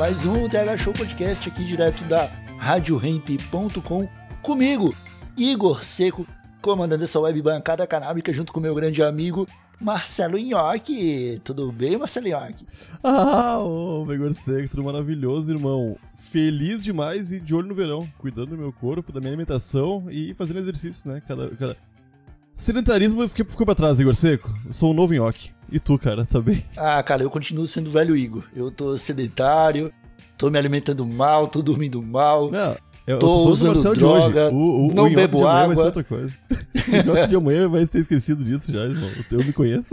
Mais um TH Show Podcast aqui direto da RadioRamp.com comigo, Igor Seco, comandando essa web bancada canábica junto com meu grande amigo Marcelo Nhoque. Tudo bem, Marcelo Nhoque? Ah, ô, Megor Seco, tudo maravilhoso, irmão. Feliz demais e de olho no verão, cuidando do meu corpo, da minha alimentação e fazendo exercício, né? Cada, cada... Sedentarismo ficou pra trás, Igor Seco. Eu sou um novo nhoque. E tu, cara, tá bem? Ah, cara, eu continuo sendo velho Igor. Eu tô sedentário, tô me alimentando mal, tô dormindo mal. Não, eu, Tô tô usando droga, de hoje. O, o, não o bebo amanhã vai ser água. outra coisa. o nhoque de amanhã vai ter esquecido disso já, irmão. Eu me conheço.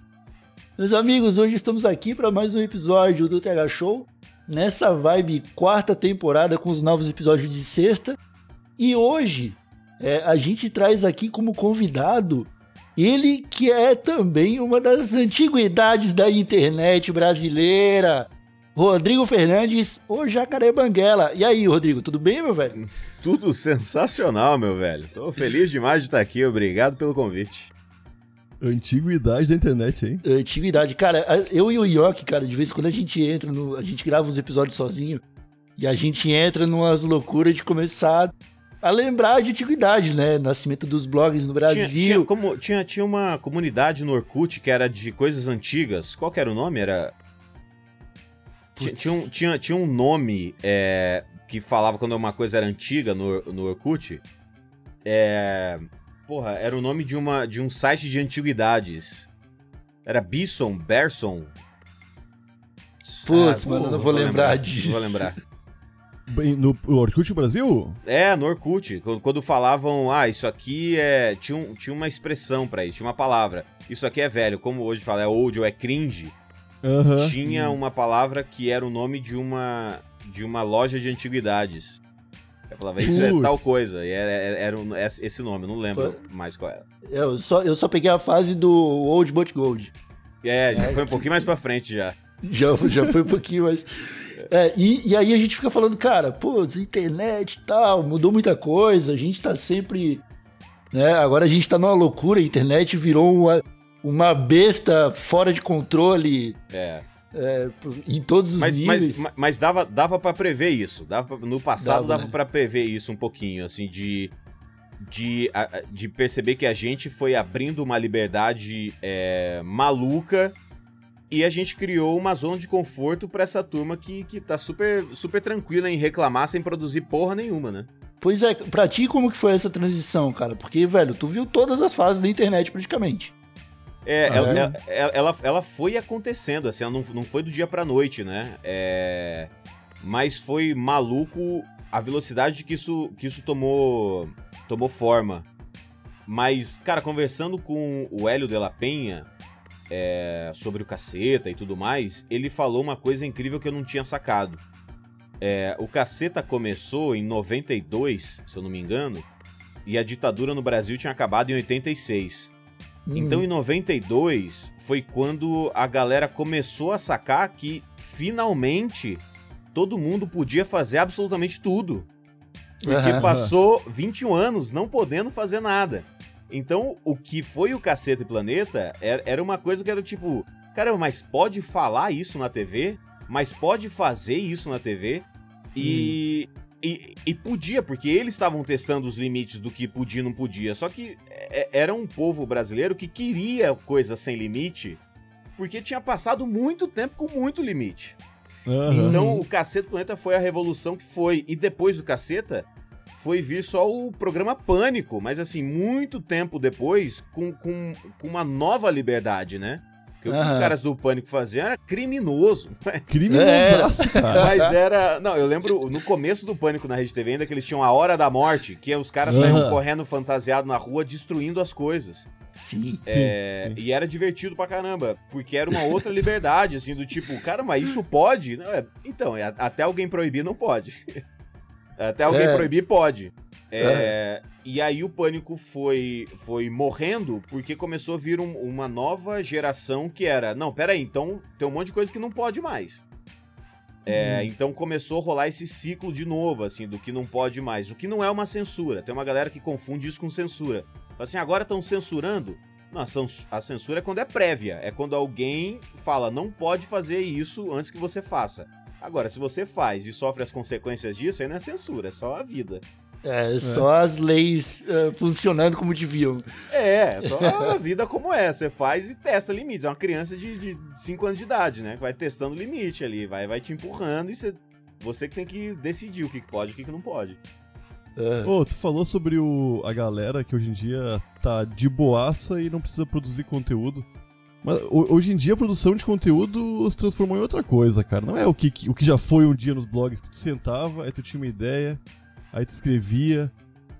Meus amigos, hoje estamos aqui para mais um episódio do TH Show, nessa vibe quarta temporada com os novos episódios de sexta. E hoje é, a gente traz aqui como convidado ele que é também uma das antiguidades da internet brasileira, Rodrigo Fernandes, o Jacaré Banguela. E aí, Rodrigo, tudo bem, meu velho? Tudo sensacional, meu velho. Tô feliz demais de estar aqui. Obrigado pelo convite. Antiguidade da internet, hein? Antiguidade. Cara, eu e o Yoki, cara, de vez em quando a gente entra no. A gente grava uns episódios sozinho e a gente entra numas loucuras de começar a lembrar de antiguidade, né? Nascimento dos blogs no Brasil. Tinha, tinha, como, tinha, tinha uma comunidade no Orkut que era de coisas antigas. Qual era o nome? Era. Tinha, tinha, um, tinha, tinha um nome é, que falava quando uma coisa era antiga no, no Orkut. É. Porra, era o nome de, uma, de um site de antiguidades. Era Bison, Berson. Putz, Ah, mano, eu não vou vou lembrar lembrar, disso. Vou lembrar. No Orkut Brasil? É, no Orkut. Quando, quando falavam, ah, isso aqui é. Tinha, um- tinha uma expressão pra isso, tinha uma palavra. Isso aqui é velho, como hoje fala, é old ou é cringe. Aham. Tinha uma palavra que era o nome de uma. de uma loja de antiguidades. Eu falava, isso é Putz. tal coisa. E era, era, era um- esse nome, eu não lembro mais qual era. Eu só, eu só peguei a fase do Old But Gold. É, já foi um pouquinho mais pra frente já. Já, já foi um pouquinho mais. É, e, e aí a gente fica falando, cara, putz, internet e tal, mudou muita coisa, a gente tá sempre. Né, agora a gente tá numa loucura, a internet virou uma, uma besta fora de controle É. é, em todos os Mas, níveis. mas, mas dava, dava para prever isso. Dava no passado Dava, dava né? pra prever isso um pouquinho, assim, de. De, de perceber que a gente foi abrindo uma liberdade é, maluca e a gente criou uma zona de conforto pra essa turma que, que tá super, super tranquila em reclamar sem produzir porra nenhuma, né? Pois é, pra ti como que foi essa transição, cara? Porque, velho, tu viu todas as fases da internet praticamente. É, Ah, ela, é? ela- ela, ela, foi acontecendo, assim, não, não foi do dia pra noite, né? É, mas foi maluco a velocidade que isso, que isso tomou, tomou forma. Mas, cara, conversando com o Hélio de la Penha é, sobre o caceta e tudo mais, ele falou uma coisa incrível que eu não tinha sacado. É, o caceta começou em 92, se eu não me engano, e a ditadura no Brasil tinha acabado em 86. Então, em 92, foi quando a galera começou a sacar que, finalmente, todo mundo podia fazer absolutamente tudo. Porque Aham. passou 21 anos não podendo fazer nada. Então, o que foi o Caceta e Planeta era, uma coisa que era tipo... Caramba, mas pode falar isso na TV? Mas pode fazer isso na TV? E... E, e podia, porque eles estavam testando os limites do que podia e não podia. Só que é- era um povo brasileiro que queria coisas sem limite, porque tinha passado muito tempo com muito limite. Aham. Então o Caceta Planeta foi a revolução que foi. E depois do Caceta, foi vir só o programa Pânico. Mas assim, muito tempo depois, com, com, com uma nova liberdade, né? Porque o que os caras do Pânico faziam era criminoso. Criminosaço, cara. Mas era. Não, eu lembro no começo do Pânico na Rede TV ainda que eles tinham a Hora da Morte, que os caras saíam Aham. correndo fantasiado na rua, destruindo as coisas. Sim. Sim, É, sim. E era divertido pra caramba, porque era uma outra liberdade, assim, do tipo, cara, mas isso pode? Não, é- então, é, até alguém proibir não pode. até alguém É. proibir pode. É, E aí o pânico foi, foi morrendo porque começou a vir um- uma nova geração que era, não, peraí, então tem um monte de coisa que não pode mais. É, Então começou a rolar esse ciclo de novo, assim, do que não pode mais. O que não é uma censura. Tem uma galera que confunde isso com censura. Assim, agora estão censurando? Não, a censura é quando é prévia. É quando alguém fala, não pode fazer isso antes que você faça. Agora, se você faz e sofre as consequências disso, aí não é censura, é só a vida. É, só as leis eh, funcionando como deviam. É, é só a vida como é. Você faz e testa limites. É uma criança de 5 anos de idade, né? Que vai testando limite ali, vai, vai te empurrando e você, você que tem que decidir o que pode e o que não pode. É. Ô, tu falou sobre o, a galera que hoje em dia tá de boaça e não precisa produzir conteúdo. Mas ho- hoje em dia a produção de conteúdo se transformou em outra coisa, cara. Não é o que, o que já foi um dia nos blogs que tu sentava, aí tu tinha uma ideia, aí tu escrevia,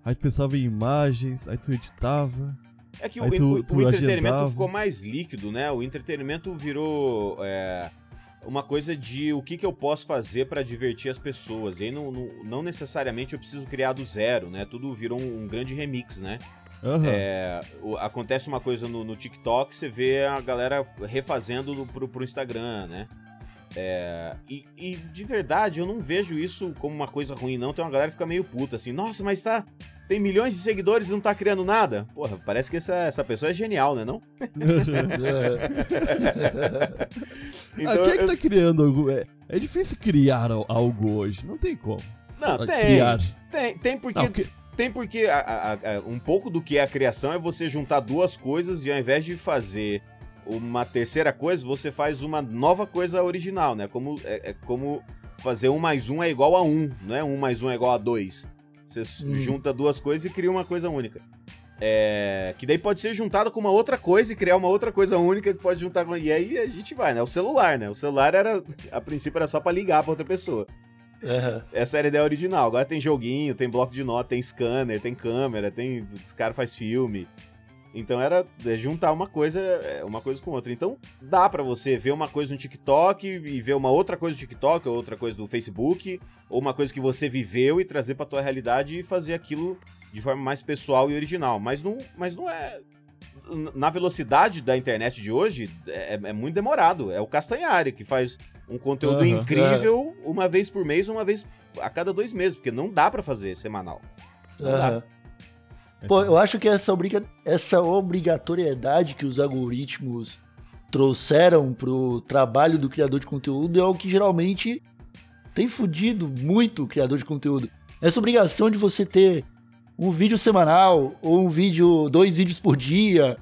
aí tu pensava em imagens, aí tu editava. É que o, tu- o- tu o entretenimento agendava. ficou mais líquido, né? O entretenimento virou é, uma coisa de o que, que eu posso fazer pra divertir as pessoas. E aí não, não, não necessariamente eu preciso criar do zero, né? Tudo virou um, um grande remix, né? Aham. É, o- acontece uma coisa no, no TikTok, você vê a galera refazendo no- pro, pro Instagram, né? É, e, e de verdade, eu não vejo isso como uma coisa ruim, não. Tem uma galera que fica meio puta assim, nossa, mas tá. Tem milhões de seguidores e não tá criando nada. Porra, parece que essa, essa pessoa é genial, né? Não? Então, ah, quem é que tá criando algo? É, é difícil criar al- algo hoje, não tem como. Não, tem. Criar. Tem, tem porque. Não, que- Tem porque a- a- a- um pouco do que é a criação é você juntar duas coisas e ao invés de fazer uma terceira coisa, você faz uma nova coisa original, né? Como, é, é como fazer um mais um é igual a um, não é um mais um é igual a dois. Você Hum. junta duas coisas e cria uma coisa única. É, que daí pode ser juntada com uma outra coisa e criar uma outra coisa única que pode juntar com. E aí a gente vai, né? O celular, né? O celular era. A princípio era só pra ligar pra outra pessoa. Aham. Essa era a ideia original. Agora tem joguinho, tem bloco de nota, tem scanner, tem câmera, tem. Os caras faz filme. Então era é, juntar uma coisa, é, uma coisa com outra. Então dá pra você ver uma coisa no TikTok e ver uma outra coisa no TikTok, ou outra coisa do Facebook, ou uma coisa que você viveu e trazer pra tua realidade e fazer aquilo de forma mais pessoal e original. Mas não, mas não é. Na velocidade da internet de hoje, é, é muito demorado. É o Castanhari que faz um conteúdo Aham. incrível uma vez por mês, uma vez a cada dois meses, porque não dá pra fazer semanal. Não dá. Aham. Pô, eu acho que essa, obriga essa obrigatoriedade que os algoritmos trouxeram pro trabalho do criador de conteúdo é o que geralmente tem fudido muito o criador de conteúdo. Essa obrigação de você ter um vídeo semanal, ou um vídeo, dois vídeos por dia,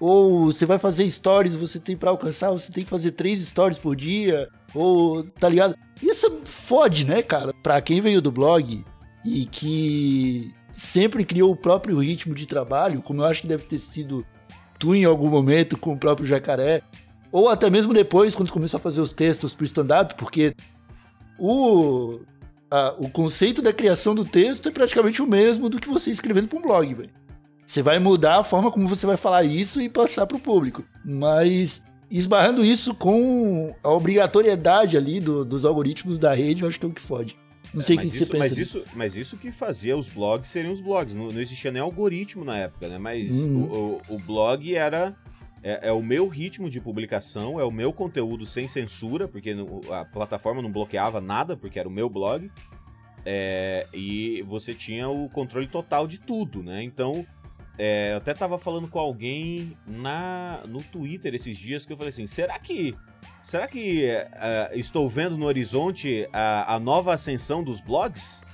ou você vai fazer stories, você tem pra alcançar, você tem que fazer três stories por dia, ou tá ligado? Isso fode, né, cara? Pra quem veio do blog e que sempre criou o próprio ritmo de trabalho, como eu acho que deve ter sido tu em algum momento com o próprio Jacaré, ou até mesmo depois, quando começou a fazer os textos pro stand-up, porque o, a- o conceito da criação do texto é praticamente o mesmo do que você escrevendo para um blog, velho. Você vai mudar a forma como você vai falar isso e passar pro público. Mas esbarrando isso com a obrigatoriedade ali do- dos algoritmos da rede, eu acho que é o que fode. Não sei o que mas, você isso, pensa. mas, isso, mas isso que fazia os blogs seriam os blogs. Não, não existia nem algoritmo na época, né? Mas Uhum. o, o, o blog era. É, é o meu ritmo de publicação, é o meu conteúdo sem censura, porque a plataforma não bloqueava nada, porque era o meu blog. É, e você tinha o controle total de tudo, né? Então, é, eu até tava falando com alguém na no Twitter esses dias que eu falei assim: será que. Será que é, estou vendo no horizonte a, a nova ascensão dos blogs?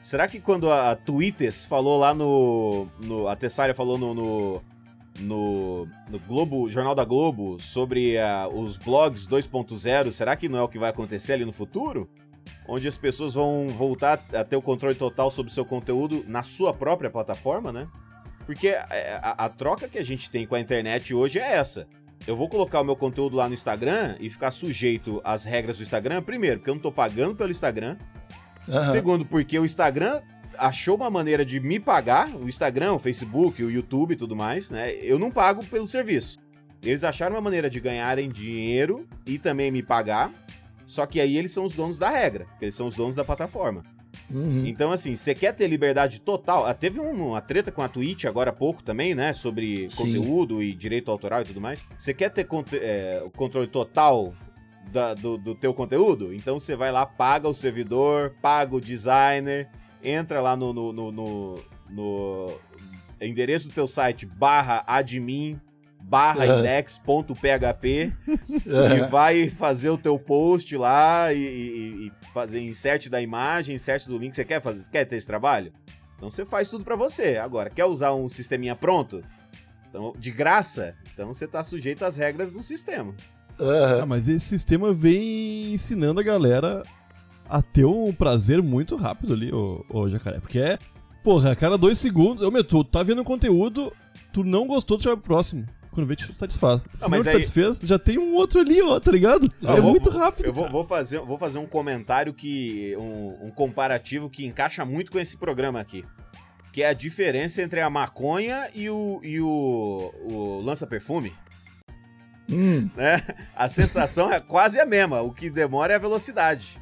Será que quando a, a Twitters falou lá no. no a Tessária falou no. no no, no Globo, Jornal da Globo, sobre ah, os blogs 2.0, será que não é o que vai acontecer ali no futuro? Onde as pessoas vão voltar a ter o controle total sobre o seu conteúdo na sua própria plataforma, né? Porque é, a, a troca que a gente tem com a internet hoje é essa. eu vou colocar o meu conteúdo lá no Instagram e ficar sujeito às regras do Instagram, primeiro, porque eu não tô pagando pelo Instagram. Aham. Segundo, porque o Instagram achou uma maneira de me pagar, o Instagram, o Facebook, o YouTube e tudo mais, né? Eu não pago pelo serviço. Eles acharam uma maneira de ganharem dinheiro e também me pagar. Só que aí eles são os donos da regra, eles são os donos da plataforma. Uhum. Então, assim, você quer ter liberdade total. ah, Teve um- uma treta com a Twitch agora há pouco também, né? Sobre Sim. conteúdo e direito autoral e tudo mais. Você quer ter conte- é, o controle total da- do, do teu conteúdo? Então você vai lá, paga o servidor, paga o designer, entra lá no, no, no, no- no endereço do teu site barra admin barra index.php e vai fazer o teu post lá e, e- e fazer insert da imagem, insert do link. Você quer fazer? Quer ter esse trabalho? Então você faz tudo pra você. Agora, quer usar um sisteminha pronto? Então, de graça? Então você tá sujeito às regras do sistema. Ah, mas esse sistema vem ensinando a galera a ter um prazer muito rápido ali, ô, ô jacaré. Porque é, porra, a cada dois segundos. Ô, meu, tu tá vendo um conteúdo, tu não gostou, tu já vai pro próximo. Quando vê, te satisfaz. Se não mas te aí- satisfez, já tem um outro ali, ó, tá ligado? Eu é vou- muito rápido. Eu vou, vou fazer, vou fazer um comentário que. Um, um comparativo que encaixa muito com esse programa aqui. Que é a diferença entre a maconha e o, e o, o lança-perfume. Hum. Né? A sensação é quase a mesma. O que demora é a velocidade.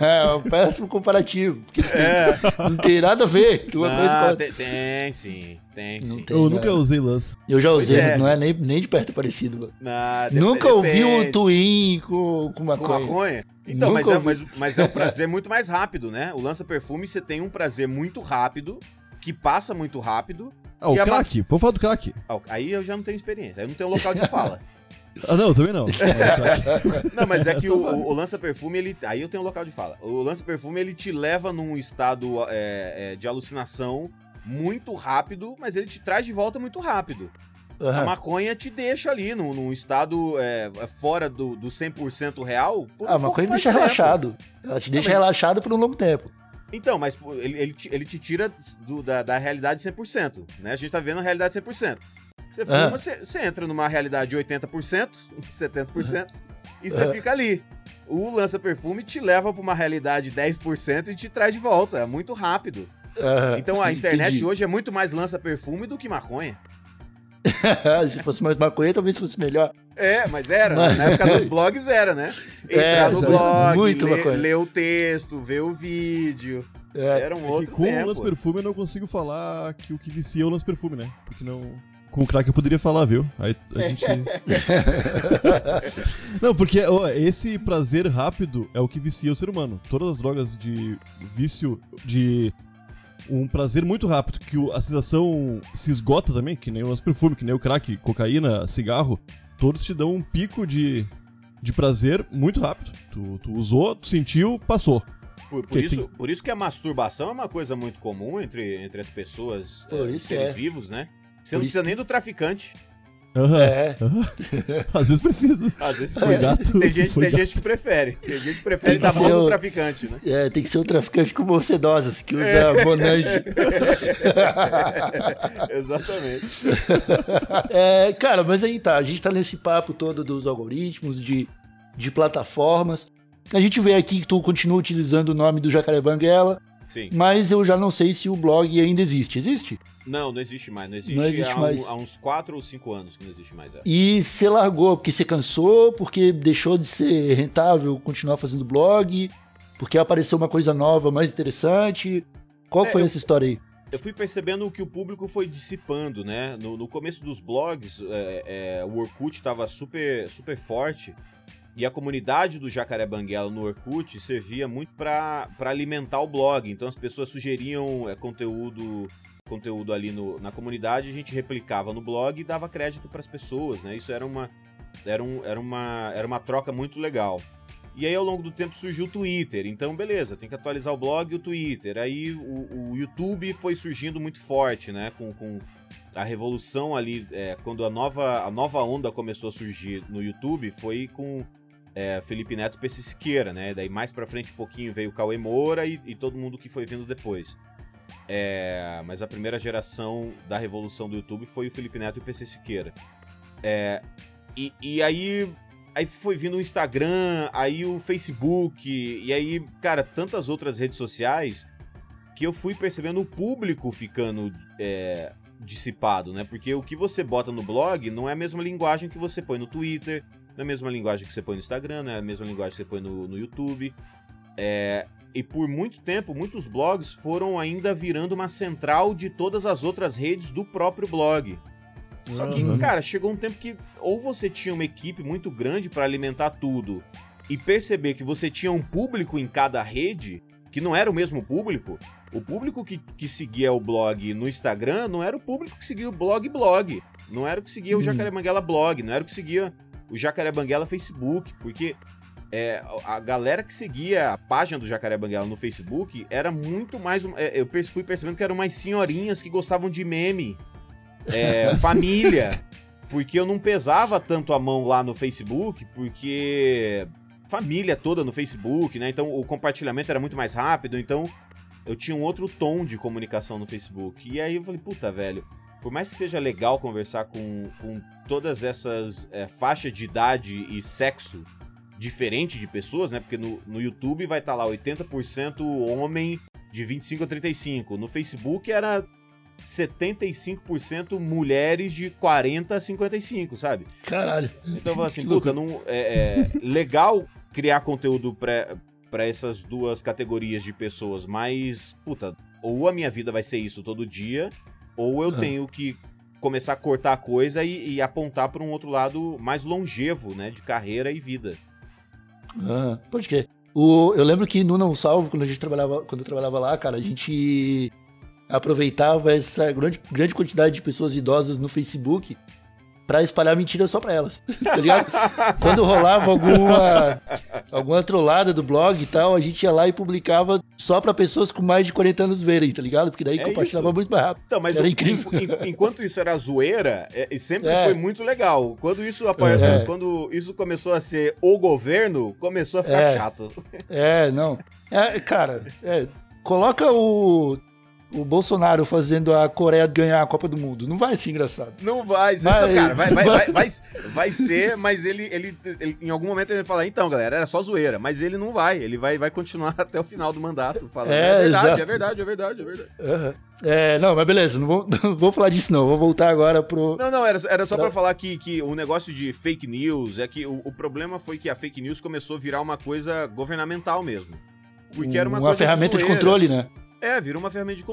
É um péssimo comparativo. Porque É. não tem nada a ver. Uma Ah, coisa com a- tem, tem sim, tem Não sim. tem Eu nunca usei lança. Eu já usei, é. não é nem, nem de perto parecido. Mano. Ah, dep- Nunca ouvi um depende. twin com, com Com maconha. maconha? Então, mas é, mas, mas é um prazer muito mais rápido, né? O lança-perfume você tem um prazer muito rápido, que passa muito rápido. Ah, o a ma- crack. Vamos falar do crack. Ah, Aí eu já não tenho experiência, aí eu não tenho local de fala. Ah, não, também não. Não, mas é que o, o- o lança-perfume, ele. Aí eu tenho local de fala. O lança-perfume, ele te leva num estado é, é, de alucinação muito rápido, mas ele te traz de volta muito rápido. A Aham. maconha te deixa ali num, num estado é, fora do, do 100% real. por Ah, a um maconha deixa de tempo. relaxado. Ela te deixa mas- relaxado por um longo tempo. Então, mas ele, ele, te, ele te tira do- da, da realidade 100%, né? A gente tá vendo a realidade 100%. Você fuma, Ah. você, você entra numa realidade de 80%, 70%, e você Ah. fica ali. O lança-perfume te leva pra uma realidade 10% e te traz de volta. É muito rápido. Aham. Então a internet Entendi. hoje é muito mais lança-perfume do que maconha. Se fosse mais maconha, talvez fosse melhor. É, mas era. Mas- Na época dos blogs era, né? Entrar É, no blog, muito ler, o texto, ver o vídeo. É. Era um É que outro com o tempo. lance perfume eu não consigo falar que o que vicia é o lance perfume, né? Porque não. Com o crack eu poderia falar, viu? Aí a gente. não, porque ó, esse prazer rápido é o que vicia o ser humano. Todas as drogas de vício de um prazer muito rápido, que a sensação se esgota também, que nem o lance perfume, que nem o crack, cocaína, cigarro, todos te dão um pico de, de prazer muito rápido. Tu, tu usou, tu sentiu, passou. Por, por isso, tem- por isso que a masturbação é uma coisa muito comum entre, entre as pessoas, Por eh, isso seres é. vivos, né? Você não precisa nem do traficante. Aham. É. Às vezes precisa. Às vezes Foi gato, tem, gente, foi tem gato. gente que prefere. Tem gente que prefere Tem que dar mão ser do o- traficante, né? É, tem que ser um traficante com sedosas, que usa É. Monange. Exatamente. É, cara, mas aí tá, a gente tá nesse papo todo dos algoritmos, de, de plataformas. A gente vê aqui que tu continua utilizando o nome do Jacaré Banguela, Sim. mas eu já não sei se o blog ainda existe. Existe? Não, não existe mais. Não existe, Não existe há, um- mais. há uns 4 ou 5 anos que não existe mais. é. E você largou porque você cansou, porque deixou de ser rentável continuar fazendo blog, porque apareceu uma coisa nova, mais interessante. Qual É, foi eu- essa história aí? Eu fui percebendo que o público foi dissipando, né? No, no começo dos blogs, é, é, o Orkut estava super, super forte. E a comunidade do Jacaré Banguela no Orkut servia muito para alimentar o blog. Então as pessoas sugeriam é, conteúdo conteúdo ali no, na comunidade, a gente replicava no blog e dava crédito para as pessoas, né? Isso era uma, era, um, era, uma, era uma troca muito legal. E aí, ao longo do tempo, surgiu o Twitter. Então, beleza, tem que atualizar o blog e o Twitter. Aí, o, o YouTube foi surgindo muito forte, né? Com, com a revolução ali, é, quando a nova, a nova onda começou a surgir no YouTube, foi com é, Felipe Neto PC Siqueira, né? Daí, mais pra frente um pouquinho, veio o Cauê Moura e, e todo mundo que foi vindo depois. É, mas a primeira geração da revolução do YouTube foi o Felipe Neto e o PC Siqueira. É, e, e aí aí foi vindo o Instagram, aí o Facebook, e aí, cara, tantas outras redes sociais que eu fui percebendo o público ficando é, dissipado, né? Porque o que você bota no blog não é a mesma linguagem que você põe no Twitter, não é a mesma linguagem que você põe no Instagram, não é a mesma linguagem que você põe no, no YouTube. É, e por muito tempo, muitos blogs foram ainda virando uma central de todas as outras redes do próprio blog. Só que, Uhum. cara, chegou um tempo que ou você tinha uma equipe muito grande para alimentar tudo e perceber que você tinha um público em cada rede que não era o mesmo público. O público que, que seguia o blog no Instagram não era o público que seguia o blog blog. Não era o que seguia o Jacaré Banguela blog, não era o que seguia o Jacaré Banguela Facebook, porque é, a galera que seguia a página do Jacaré Banguela no Facebook era muito mais. é, eu fui percebendo que eram mais senhorinhas que gostavam de meme, é, família. Porque eu não pesava tanto a mão lá no Facebook, porque família toda no Facebook, né? Então o compartilhamento era muito mais rápido, então eu tinha um outro tom de comunicação no Facebook. E aí eu falei, puta, velho, por mais que seja legal conversar com, com todas essas é, faixas de idade e sexo diferente de pessoas, né? Porque no, no YouTube vai estar lá 80% homem de 25 a 35. No Facebook era 75% mulheres de 40 a 55, sabe? Caralho. Então eu assim, puta, não, é, é legal criar conteúdo pra essas duas categorias de pessoas, mas, puta, ou a minha vida vai ser isso todo dia, ou eu Ah. tenho que começar a cortar a coisa e, e apontar pra um outro lado mais longevo, né, de carreira e vida. Ah, pode crer. O, eu lembro que no Não Salvo, quando a gente trabalhava, quando eu trabalhava lá, cara, a gente aproveitava essa grande, grande quantidade de pessoas idosas no Facebook pra espalhar mentira só pra elas, tá ligado? quando rolava alguma alguma trollada do blog e tal, a gente ia lá e publicava só pra pessoas com mais de 40 anos verem, tá ligado? Porque daí É compartilhava isso. muito mais rápido. Então, mas Era o- incrível. en- en- enquanto isso era zoeira, é, sempre É. foi muito legal. Quando isso, É. quando isso começou a ser o governo, começou a ficar É. chato. É, não. É, cara, é, coloca o o Bolsonaro fazendo a Coreia ganhar a Copa do Mundo. Não vai ser engraçado. Não vai ser, Vai- cara, vai, vai, vai- vai, vai, ser, mas ele, ele, ele- em algum momento ele vai falar, então, galera, era só zoeira, mas ele não vai, ele vai, vai continuar até o final do mandato, falando, É, é, verdade, exato. é verdade, é verdade, é verdade. Aham. É, não, mas beleza, não vou, não vou falar disso não. Vou voltar agora pro. Não, não, era, era só Pra- pra falar que, que o negócio de fake news é que o, o problema foi que a fake news começou a virar uma coisa governamental mesmo. Porque era uma, coisa ferramenta de zoeira. controle, né? É, virou uma ferramenta de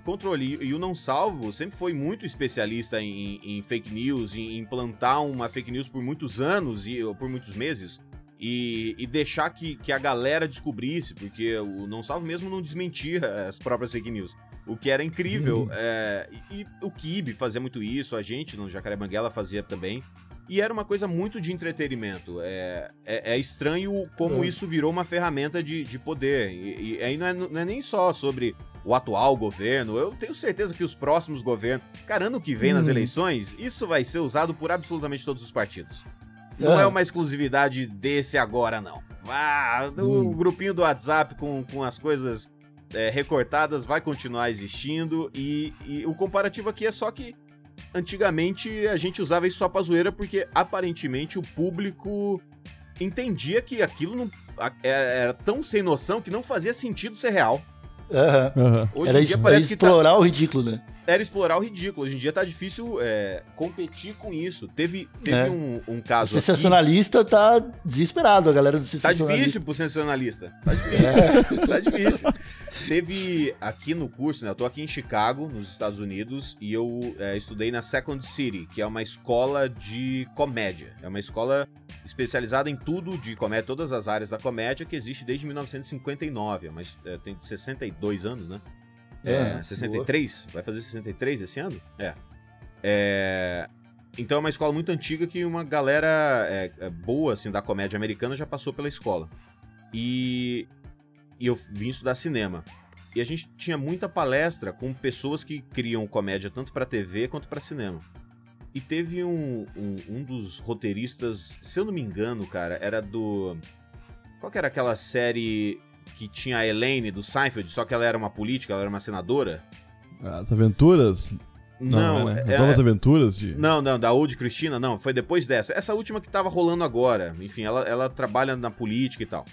controle. E, e o Não Salvo sempre foi muito especialista em, em fake news, em implantar uma fake news por muitos anos e ou por muitos meses. E, e deixar que, que a galera descobrisse, porque o Não Salvo mesmo não desmentia as próprias fake news. O que era incrível. é, e, e o Kibe fazia muito isso, a gente no Jacaré Banguela fazia também. E era uma coisa muito de entretenimento. É, é, é estranho como É. isso virou uma ferramenta de, de poder. E, e aí não é, não é nem só sobre o atual governo. Eu tenho certeza que os próximos governos. Cara, ano que vem nas Hum. eleições, isso vai ser usado por absolutamente todos os partidos. Não Ah. é uma exclusividade desse agora, não. Ah, o Hum. grupinho do WhatsApp com, com as coisas é, recortadas vai continuar existindo. E, e o comparativo aqui é só que antigamente a gente usava isso só pra zoeira porque aparentemente o público entendia que aquilo não a- era, tão sem noção que não fazia sentido ser real. Aham. Hoje Era em dia parece que tá, explorar o ridículo, né? Era explorar o ridículo. Hoje em dia tá difícil é, competir com isso. Teve, teve É. um, um O caso aqui- sensacionalista tá desesperado, a galera do Tá sensacionalista. difícil pro sensacionalista. Tá difícil. tá difícil. Teve aqui no curso, né? Eu tô aqui em Chicago, nos Estados Unidos, e eu é, estudei na Second City, que é uma escola de comédia. É uma escola especializada em tudo de comédia, todas as áreas da comédia, que existe desde 1959. Mas é, tem 62 anos, né? É, É, 63? Vai fazer 63 esse ano? É. É, Então é uma escola muito antiga que uma galera é, é, boa, assim, da comédia americana já passou pela escola. E, e eu vim estudar cinema. E a gente tinha muita palestra com pessoas que criam comédia tanto pra TV quanto pra cinema. E teve um, um, um dos roteiristas, se eu não me engano, cara, era do. Qual que era aquela série que tinha a Elaine do Seinfeld, só que ela era uma política, ela era uma senadora? As aventuras? Não, né? As é- novas aventuras de. Não, não, da Old Cristina, não, foi depois dessa. Essa última que tava rolando agora. Enfim, ela, ela trabalha na política e tal.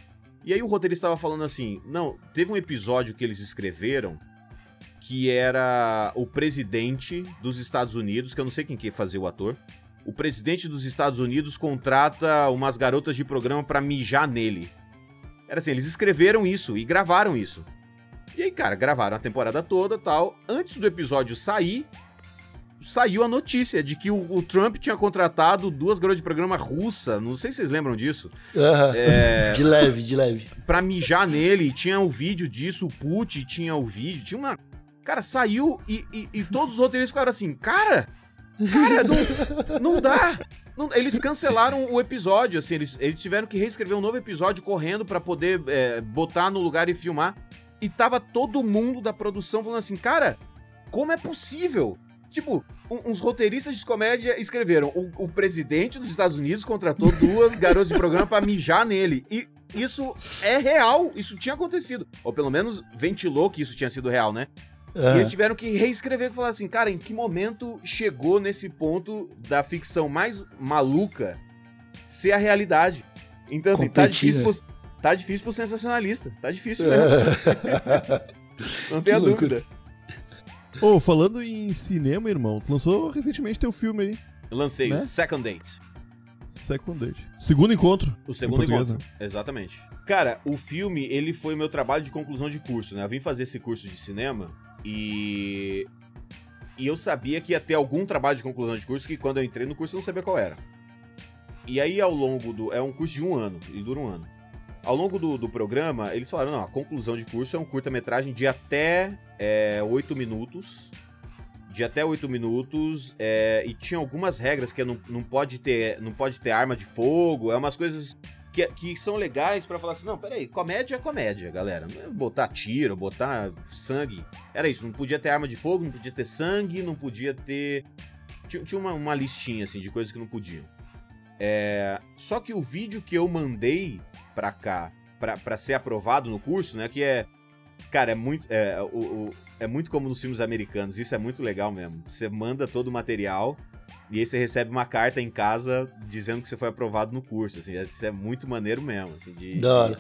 E aí o roteirista tava falando assim: não, teve um episódio que eles escreveram que era o presidente dos Estados Unidos, que eu não sei quem que fazer o ator. O presidente dos Estados Unidos contrata umas garotas de programa pra mijar nele. Era assim, eles escreveram isso e gravaram isso. E aí, cara, gravaram a temporada toda tal. Antes do episódio sair, saiu a notícia de que o, o Trump tinha contratado duas garotas de programa russa, não sei se vocês lembram disso. É. De leve, de leve. pra mijar nele. Tinha o vídeo disso, o Putin tinha o vídeo, tinha uma. Cara, saiu e, e, e todos os roteiristas ficaram assim, cara, cara, não, não dá. Não- eles cancelaram o episódio, assim, eles, eles tiveram que reescrever um novo episódio correndo pra poder é, botar no lugar e filmar. E tava todo mundo da produção falando assim, cara, como é possível? Tipo, uns roteiristas de comédia escreveram: o, o presidente dos Estados Unidos contratou duas garotas de programa pra mijar nele. E isso é real, isso tinha acontecido. Ou pelo menos ventilou que isso tinha sido real, né? E Aham. eles tiveram que reescrever e falar assim, cara, em que momento chegou nesse ponto da ficção mais maluca ser a realidade? Então, assim, tá difícil, né? pro, tá difícil pro sensacionalista. Tá difícil mesmo. Não tenha dúvida. Ô, falando em cinema, irmão, tu lançou recentemente teu filme aí, Eu lancei Né? o Second Date. Second Date. Segundo encontro. O segundo encontro. Exatamente. Cara, o filme, ele foi meu trabalho de conclusão de curso, né? Eu vim fazer esse curso de cinema e. E eu sabia que ia ter algum trabalho de conclusão de curso que quando eu entrei no curso eu não sabia qual era. E aí, ao longo do. É um curso de um ano, ele dura um ano. Ao longo do, do programa, eles falaram: não, a conclusão de curso é um curta-metragem de até é, 8 minutos. De até 8 minutos. é, e tinha algumas regras que não, não, pode ter, não pode ter arma de fogo. É umas coisas que, que são legais pra falar assim: não, peraí, comédia é comédia, galera. É botar tiro, botar sangue. Era isso, não podia ter arma de fogo, não podia ter sangue, não podia ter. Tinha, tinha uma, uma listinha assim de coisas que não podiam. É, só que o vídeo que eu mandei pra cá, pra, pra ser aprovado no curso, né? Que é. Cara, é muito. É, o, o- é muito como nos filmes americanos, isso é muito legal mesmo. Você manda todo o material e aí você recebe uma carta em casa dizendo que você foi aprovado no curso. Assim, isso é muito maneiro mesmo. Assim, de, hora.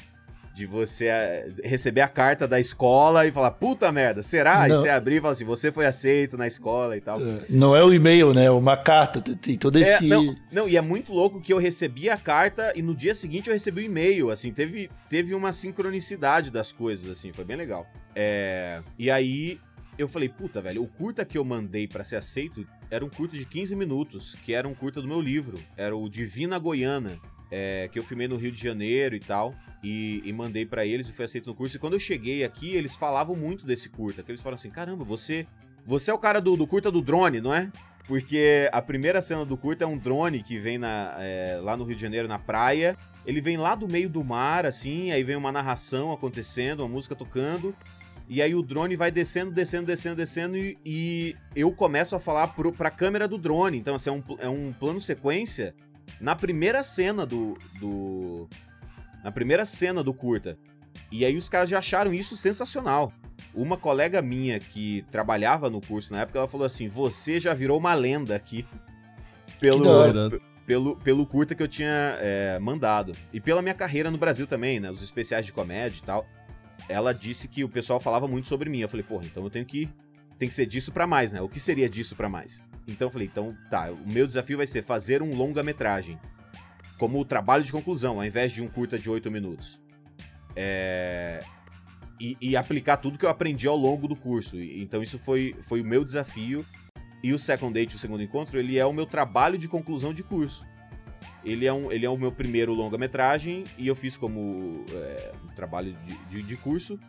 de você eh, receber a carta da escola e falar, puta merda, será? E Não. você abrir e falar assim, você foi aceito na escola e tal. Não é o e-mail, né? É uma carta. tem- todo É, esse. não, não, e é muito louco que eu recebi a carta e no dia seguinte eu recebi o e-mail, assim, teve, teve uma sincronicidade das coisas, assim, foi bem legal. É, e aí eu falei, puta, velho, o curta que eu mandei pra ser aceito era um curta de 15 minutos, que era um curta do meu livro, era o Divina Goiana, é, que eu filmei no Rio de Janeiro e tal. E, e mandei pra eles e fui aceito no curso. E quando eu cheguei aqui, eles falavam muito desse curta. Que eles falaram assim: caramba, você. Você é o cara do, do curta do drone, não é? Porque a primeira cena do curta é um drone que vem na, é, lá no Rio de Janeiro, na praia. Ele vem lá do meio do mar, assim, aí vem uma narração acontecendo, uma música tocando. E aí o drone vai descendo, descendo, descendo, descendo, e, e eu começo a falar pro, pra câmera do drone. Então, assim, é um, é um plano sequência na primeira cena do. do na primeira cena do curta. E aí os caras já acharam isso sensacional. Uma colega minha que trabalhava no curso na época, ela falou assim: Você já virou uma lenda aqui. Pelo, pelo, pelo curta que eu tinha é, mandado. E pela minha carreira no Brasil também, né? Os especiais de comédia e tal. Ela disse que o pessoal falava muito sobre mim. Eu falei, porra, então eu tenho que. Tem que ser disso pra mais, né? O que seria disso pra mais? Então eu falei, então tá, o meu desafio vai ser fazer um longa-metragem. Como o trabalho de conclusão, ao invés de um curta de 8 minutos. É. E, e aplicar tudo que eu aprendi ao longo do curso. Então isso foi, foi o meu desafio. E o Second Date, o segundo encontro, ele é o meu trabalho de conclusão de curso. Ele é, um, ele é o meu primeiro longa-metragem e eu fiz como é, um trabalho de, de, de curso.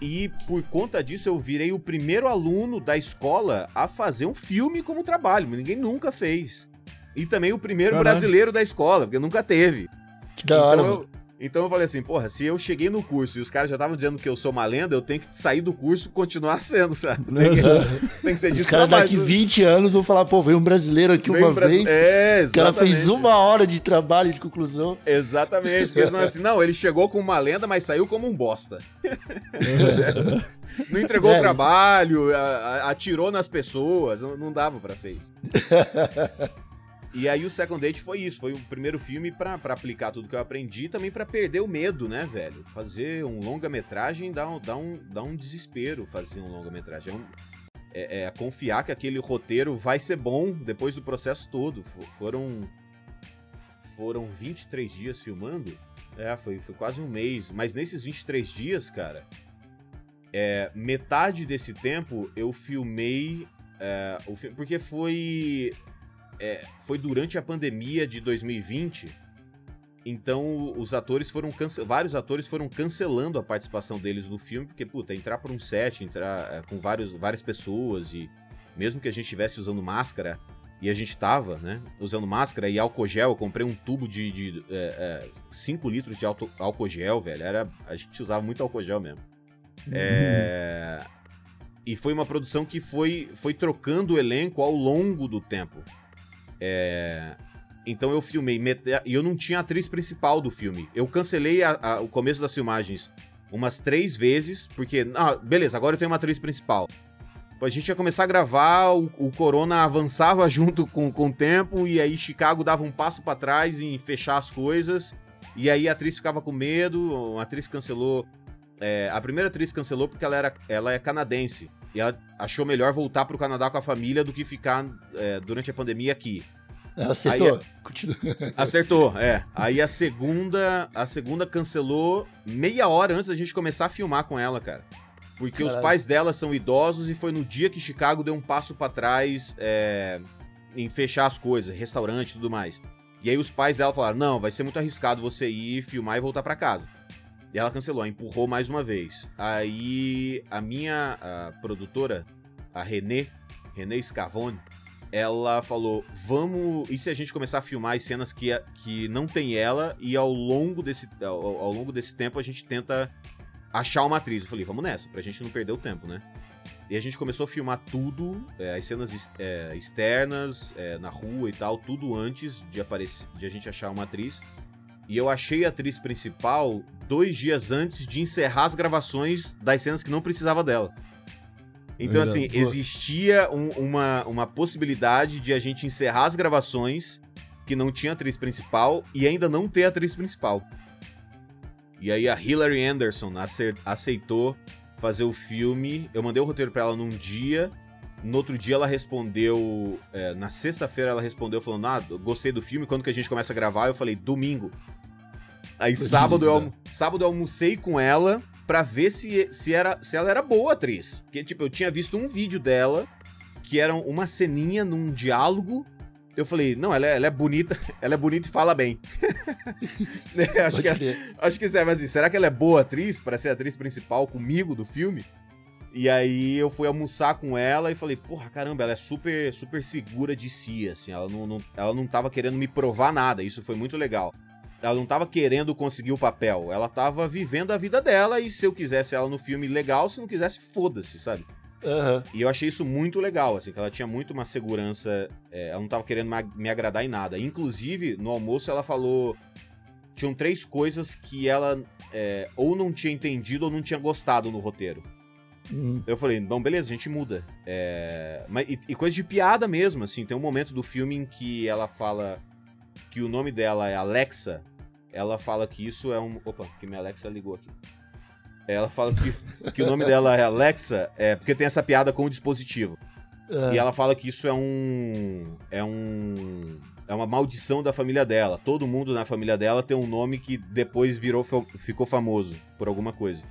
E por conta disso eu virei o primeiro aluno da escola a fazer um filme como trabalho. Ninguém nunca fez. E também o primeiro Caralho. brasileiro da escola, porque nunca teve. Que da hora, então eu, Então eu falei assim, porra, se eu cheguei no curso e os caras já estavam dizendo que eu sou uma lenda, eu tenho que sair do curso e continuar sendo, sabe? Tem que, tem que ser Os disso caras pra daqui baixo. 20 anos vão falar, pô, veio um brasileiro aqui Veio uma um brasi- vez. É, O cara fez exatamente. uma hora de trabalho de conclusão. Exatamente. Porque senão assim, não, ele chegou com uma lenda, mas saiu como um bosta. não entregou É, o trabalho, atirou nas pessoas, não, não dava pra ser isso. E aí o Second Date foi isso, foi o primeiro filme pra aplicar tudo que eu aprendi e também pra perder o medo, né, velho? Fazer um longa-metragem dá um, dá, um, dá um desespero fazer um longa-metragem. É, um- é- é confiar que aquele roteiro vai ser bom depois do processo todo. Fo- Foram foram 23 dias filmando. É, foi, foi quase um mês. Mas nesses 23 dias, cara, é, metade desse tempo eu filmei. é, o fi- porque foi. É, foi durante a pandemia de 2020. Então os atores foram cance- vários atores foram cancelando a participação deles no filme, porque, puta, entrar por um set, entrar é, com vários, várias pessoas e mesmo que a gente estivesse usando máscara, e a gente tava, né, usando máscara e álcool gel, eu comprei um tubo de 5 litros de álcool gel, velho, era, a gente usava muito álcool gel mesmo. É, E foi uma produção que foi, foi trocando o elenco ao longo do tempo. É, Então eu filmei, e eu não tinha a atriz principal do filme. Eu cancelei a- a- o começo das filmagens umas três vezes, porque, ah, beleza, agora eu tenho uma atriz principal. A gente ia começar a gravar, o, o Corona avançava junto com, com o tempo, e aí Chicago dava um passo pra trás em fechar as coisas, e aí a atriz ficava com medo, a atriz cancelou. é, a primeira atriz cancelou porque ela, era, ela é canadense, e ela achou melhor voltar pro Canadá com a família do que ficar é, durante a pandemia aqui. Acertou. Aí. Acertou, é. Aí a segunda, a segunda cancelou meia hora antes da gente começar a filmar com ela, cara. Porque os Caralho. pais dela são idosos e foi no dia que Chicago deu um passo pra trás é, em fechar as coisas, restaurante e tudo mais. E aí os pais dela falaram: "Não, vai ser muito arriscado você ir filmar e voltar pra casa". E ela cancelou, empurrou mais uma vez. Aí a minha a produtora, a Renê, Renê Scavone, ela falou: vamos. E se a gente começar a filmar as cenas que, que não tem ela, e ao longo desse, ao, ao longo desse tempo a gente tenta achar uma atriz? Eu falei: vamos nessa, pra gente não perder o tempo, né? E a gente começou a filmar tudo, é, as cenas é, externas, é, na rua e tal, tudo antes de, aparecer, de a gente achar uma atriz. E eu achei a atriz principal dois dias antes de encerrar as gravações das cenas que não precisava dela. Então, assim, existia um- uma, uma possibilidade de a gente encerrar as gravações que não tinha atriz principal e ainda não ter atriz principal. E aí a Hilary Anderson ace- aceitou fazer o filme. Eu mandei o roteiro pra ela num dia. No outro dia ela respondeu. é, na sexta-feira ela respondeu falando: Ah, gostei do filme. Quando que a gente começa a gravar? Eu falei, domingo. Aí sábado eu, sábado eu almocei com ela pra ver se, se, era, se ela era boa atriz. Porque, tipo, eu tinha visto um vídeo dela que era uma ceninha num diálogo. Eu falei, não, ela é, ela é bonita, ela é bonita e fala bem. Né, acho, que, acho que serve assim, será que ela é boa atriz para ser a atriz principal comigo do filme? E aí eu fui almoçar com ela e falei, porra, caramba, ela é super, super segura de si, assim, ela não, não- ela não tava querendo me provar nada, isso foi muito legal. Ela não tava querendo conseguir o papel, ela tava vivendo a vida dela e se eu quisesse ela no filme, legal, se não quisesse, foda-se, sabe? Aham. E eu achei isso muito legal, assim, que ela tinha muito uma segurança, é, ela não tava querendo me agradar em nada. Inclusive, no almoço ela falou, tinham três coisas que ela é, ou não tinha entendido ou não tinha gostado no roteiro. Hum. Eu falei, bom, beleza, a gente muda. É, mas, e, e coisa de piada mesmo, assim. Tem um momento do filme em que ela fala que o nome dela é Alexa. Ela fala que isso é um. Opa, que minha Alexa ligou aqui. Ela fala que, que o nome dela é Alexa é porque tem essa piada com o dispositivo. Ah, E ela fala que isso é um. É um. É uma maldição da família dela. Todo mundo na família dela tem um nome que depois virou, ficou famoso por alguma coisa.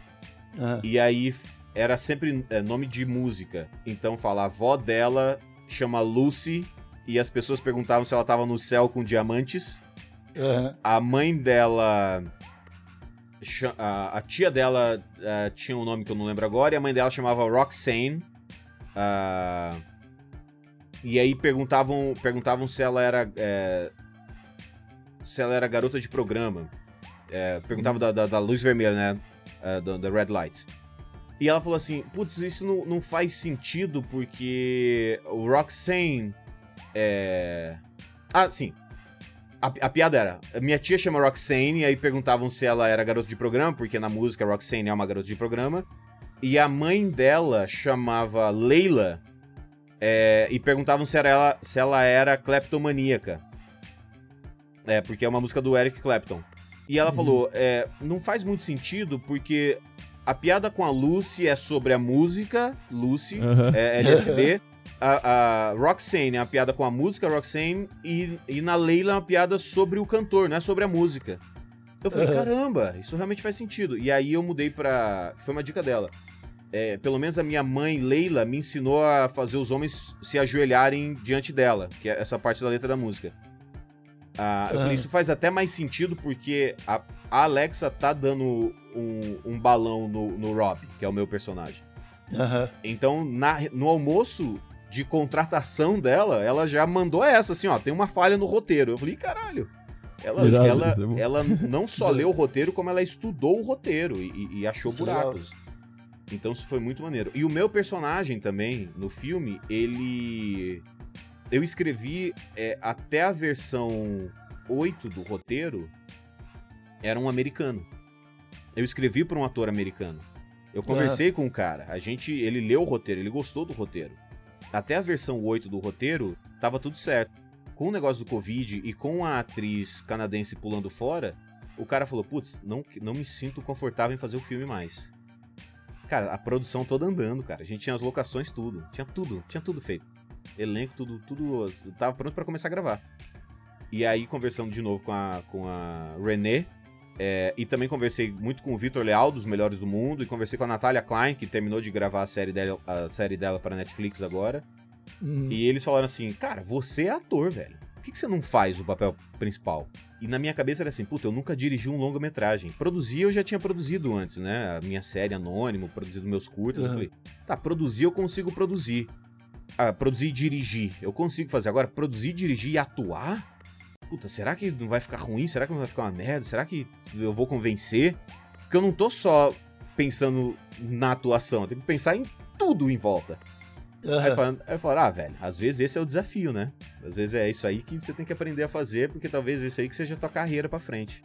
ah. E aí era sempre é, nome de música. Então fala, a avó dela chama Lucy e as pessoas perguntavam se ela tava no céu com diamantes. Aham. A mãe dela. A, a tia dela eh, tinha um nome que eu não lembro agora, e a mãe dela chamava Roxane. Ah, e aí perguntavam, perguntavam se ela era. eh, se ela era garota de programa. É, perguntava da, da, da luz vermelha, né? É, da, da Red Lights. E ela falou assim: putz, isso não, não faz sentido porque o Roxane. É. Ah, sim. A, a piada era: minha tia chama Roxane, e aí perguntavam se ela era garota de programa, porque na música Roxane é uma garota de programa. E a mãe dela chamava Leila, é, e perguntavam se, era ela, se ela era kleptomaníaca. É, porque é uma música do Eric Clapton. E ela falou: é, não faz muito sentido porque a piada com a Lucy é sobre a música, Lucy, Aham. é LSD. A, a Roxane é uma piada com a música Roxane e, e na Leila é uma piada sobre o cantor, não é sobre a música. Eu falei, Aham. caramba, isso realmente faz sentido. E aí eu mudei pra. que foi uma dica dela. É, pelo menos a minha mãe, Leila, me ensinou a fazer os homens se ajoelharem diante dela, que é essa parte da letra da música. Ah, eu Ah. falei, isso faz até mais sentido porque a, a Alexa tá dando um, um balão no, no Rob, que é o meu personagem. Aham. Então, na- no almoço de contratação dela, ela já mandou essa, assim, ó, tem uma falha no roteiro. Eu falei, caralho. Ela, ela, é ela não só leu o roteiro, como ela estudou o roteiro e, e- achou Isso é buracos. Então isso foi muito maneiro. E o meu personagem também, no filme, ele. Eu escrevi é, até a versão 8 do roteiro, era um americano. Eu escrevi para um ator americano. Eu conversei com o cara, a gente, ele leu o roteiro, ele gostou do roteiro. Até a versão 8 do roteiro, tava tudo certo. Com o negócio do Covid e com a atriz canadense pulando fora, o cara falou: Putz, não, não me sinto confortável em fazer o filme mais. Cara, a produção toda andando, cara. A gente tinha as locações, tudo. Tinha tudo, tinha tudo feito. Elenco, tudo, tudo. Tava pronto pra começar a gravar. E aí, conversando de novo com a, com a Renée. É, e também conversei muito com o Vitor Leal, dos Melhores do Mundo. E conversei com a Natália Klein, que terminou de gravar a série dela, a série dela pra Netflix agora. Hum. E eles falaram assim: Cara, você é ator, velho. Por que, que você não faz o papel principal? E na minha cabeça era assim: Puta, eu nunca dirigi um longa-metragem. Produzir eu já tinha produzido antes, né? A minha série Anônimo, produzido meus curtas. Eu Aham. falei: Tá, produzir eu consigo produzir. Ah, produzir e dirigir. Eu consigo fazer. Agora, produzir, dirigir e atuar? Puta, será que não vai ficar ruim? Será que não vai ficar uma merda? Será que eu vou convencer? Porque eu não tô só pensando na atuação, eu tenho que pensar em tudo em volta. Aí falaram, aí eu falaram, ah, velho, às vezes esse é o desafio, né? Às vezes é isso aí que você tem que aprender a fazer, porque talvez esse aí que seja a tua carreira pra frente.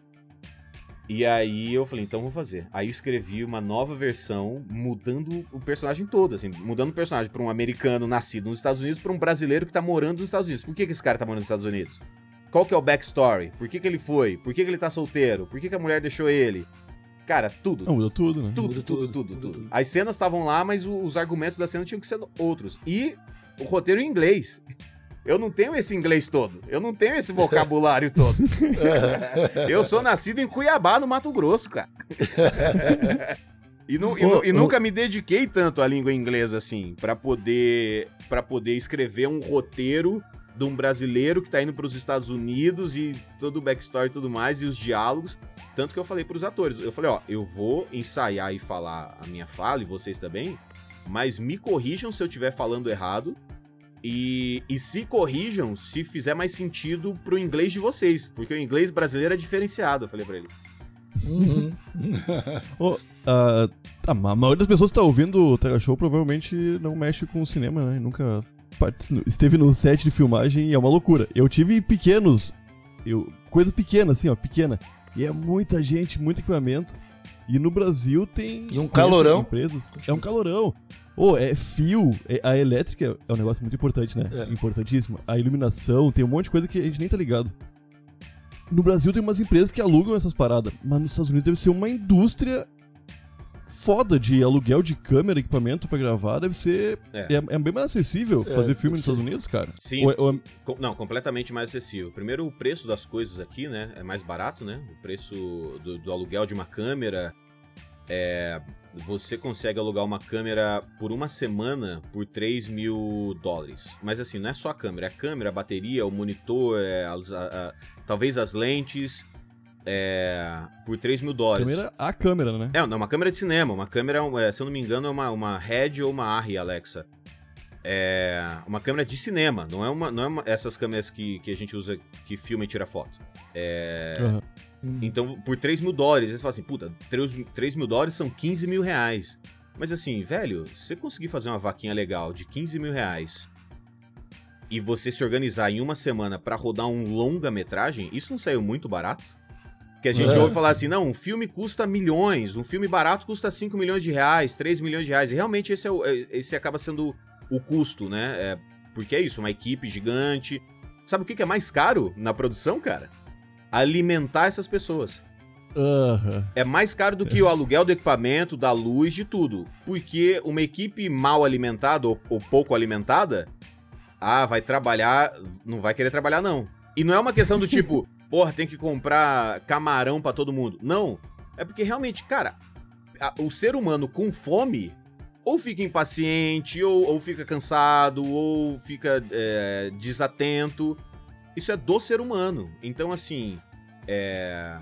E aí eu falei, então vou fazer. Aí eu escrevi uma nova versão, mudando o personagem todo, assim, mudando o personagem pra um americano nascido nos Estados Unidos pra um brasileiro que tá morando nos Estados Unidos. Por que, que esse cara tá morando nos Estados Unidos? Qual que é o backstory? Por que, que ele foi? Por que, que ele tá solteiro? Por que, que a mulher deixou ele? Cara, tudo. Não, muda tudo, né? Tudo, Muda tudo, tudo, tudo, muda tudo. tudo. As cenas estavam lá, mas os argumentos da cena tinham que ser outros. E o roteiro em inglês. Eu não tenho esse inglês todo. Eu não tenho esse vocabulário todo. Eu sou nascido em Cuiabá, no Mato Grosso, cara. E, nu- e nu- e nunca me dediquei tanto à língua inglesa assim, pra poder para poder escrever um roteiro de um brasileiro que tá indo pros Estados Unidos e todo o backstory e tudo mais e os diálogos. Tanto que eu falei pros atores, eu falei, ó, eu vou ensaiar e falar a minha fala e vocês também, mas me corrijam se eu estiver falando errado. E, e se corrijam se fizer mais sentido pro inglês de vocês, porque o inglês brasileiro é diferenciado, eu falei pra eles. Uhum. Ah, tá, a maioria das pessoas que tá ouvindo o Tega Show provavelmente não mexe com o cinema, né? Nunca esteve no set de filmagem e é uma loucura. Eu tive pequenos, eu, coisa pequena, assim, ó, pequena. E é muita gente, muito equipamento. E no Brasil tem. E um calorão. Empresas. É um calorão. Ô, é fio. é- a elétrica é um negócio muito importante, né? É. Importantíssimo. A iluminação, tem um monte de coisa que a gente nem tá ligado. No Brasil tem umas empresas que alugam essas paradas, mas nos Estados Unidos deve ser uma indústria foda de aluguel de câmera, equipamento pra gravar, deve ser. É. É, é bem mais acessível É, fazer filme nos. Estados Unidos, cara. Sim. Ou é- ou é- Com- Não, completamente mais acessível. Primeiro, o preço das coisas aqui, né? É mais barato, né? O preço do, do aluguel de uma câmera. É, você consegue alugar uma câmera por uma semana por 3 mil dólares. Mas assim, não é só a câmera, é a câmera, a bateria, o monitor, é, as- a- a- talvez as lentes. É, por 3 mil dólares. câmera, a câmera, né? É, não, uma câmera de cinema. Uma câmera, é, se eu não me engano, é uma, uma Red ou uma Arri, Alexa. É uma câmera de cinema, não é uma, não é uma, essas câmeras que, que a gente usa que filma e tira foto. É, Aham. Então, por 3 mil dólares, eles falam assim, puta, 3, 3 mil dólares são 15 mil reais. Mas assim, velho, se você conseguir fazer uma vaquinha legal de 15 mil reais e você se organizar em uma semana pra rodar um longa-metragem, isso não saiu muito barato? Que a gente É. ouve falar assim, não, um filme custa milhões, um filme barato custa 5 milhões de reais, 3 milhões de reais. E realmente esse, é o- é- esse acaba sendo o custo, né? É, porque é isso, uma equipe gigante. Sabe o que que é mais caro na produção, cara? Alimentar essas pessoas. Aham. É mais caro do que o aluguel do equipamento, da luz, de tudo. Porque uma equipe mal alimentada ou, ou pouco alimentada, ah, vai trabalhar, não vai querer trabalhar não. E não é uma questão do tipo, porra, tem que comprar camarão pra todo mundo. Não. É porque realmente, cara, a- o ser humano com fome ou fica impaciente, ou, ou fica cansado, ou fica é, desatento. Isso é do ser humano. Então, assim, é.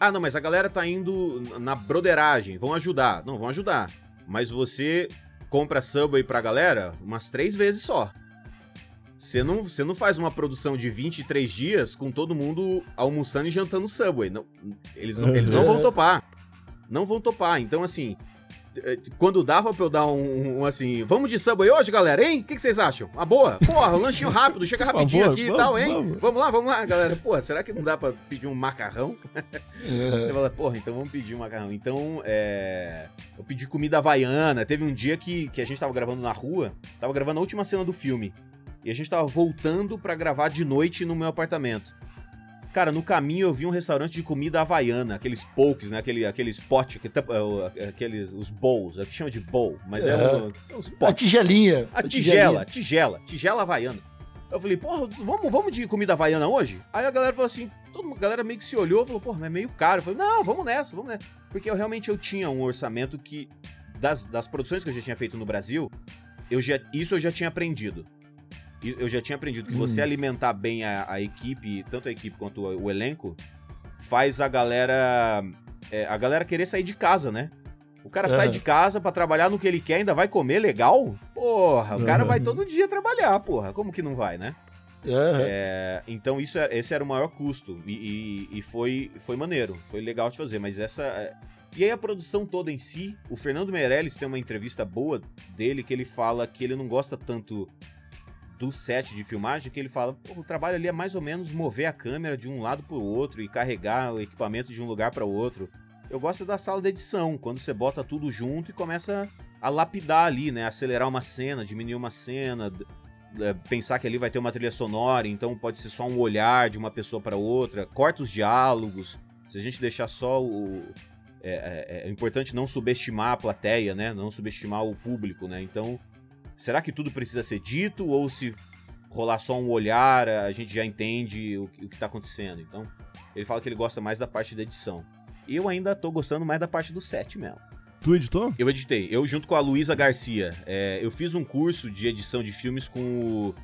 Ah, não, mas a galera tá indo na broderagem, vão ajudar. Não, vão ajudar. Mas você compra Subway pra galera umas três vezes só. Você não, você não faz uma produção de 23 dias com todo mundo almoçando e jantando Subway. Não, eles, não, eles não vão topar. Não vão topar. Então, assim, eh, quando dava pra eu dar um, um, assim, vamos de Subway hoje, galera, hein? O que, que vocês acham? Uma boa? Porra, um lanchinho rápido, chega Por rapidinho favor, aqui e vamos, tal, hein? vamos. Vamos lá, vamos lá, galera. Porra, será que não dá pra pedir um macarrão? É. Eu falei, porra, então vamos pedir um macarrão. Então, é. Eu pedi comida havaiana. Teve um dia que, que a gente tava gravando na rua, tava gravando a última cena do filme. E a gente tava voltando pra gravar de noite no meu apartamento. Cara, no caminho eu vi um restaurante de comida havaiana, aqueles pokes, né? Aquele, aqueles potes, é, aqueles, os bowls, é o que chama de bowl, mas é, É. um, é uns A potes. tigelinha. A tigela, tigela, tigela havaiana. Eu falei, porra, vamos, vamos de comida havaiana hoje? Aí a galera falou assim, mundo, a galera meio que se olhou e falou, porra, mas é meio caro. Eu falei, não, vamos nessa, vamos nessa. Porque eu realmente eu tinha um orçamento que, das, das produções que eu já tinha feito no Brasil, eu já, isso eu já tinha aprendido. Eu já tinha aprendido que você alimentar bem a, a equipe, tanto a equipe quanto o, o elenco, faz a galera. é, a galera querer sair de casa, né? O cara sai Aham. de casa pra trabalhar no que ele quer, ainda vai comer legal? Porra, o cara Aham. vai todo dia trabalhar, porra. Como que não vai, né? É. É, então isso é- esse era o maior custo. E, e- e foi, foi maneiro, foi legal de fazer. Mas essa. é- E aí a produção toda em si, o Fernando Meirelles tem uma entrevista boa dele que ele fala que ele não gosta tanto do set de filmagem, que ele fala, "Pô, o trabalho ali é mais ou menos mover a câmera de um lado pro outro e carregar o equipamento de um lugar para outro. Eu gosto da sala de edição, quando você bota tudo junto e começa a lapidar ali, né? Acelerar uma cena, diminuir uma cena, é, pensar que ali vai ter uma trilha sonora, então pode ser só um olhar de uma pessoa para outra, corta os diálogos. Se a gente deixar só o. É, é- é importante não subestimar a plateia, né? Não subestimar o público, né? Então, será que tudo precisa ser dito ou se rolar só um olhar a gente já entende o, que- o que tá acontecendo? Então, ele fala que ele gosta mais da parte da edição. E eu ainda tô gostando mais da parte do set mesmo. Tu editou? Eu editei. Eu, junto com a Luísa Garcia, é, eu fiz um curso de edição de filmes com o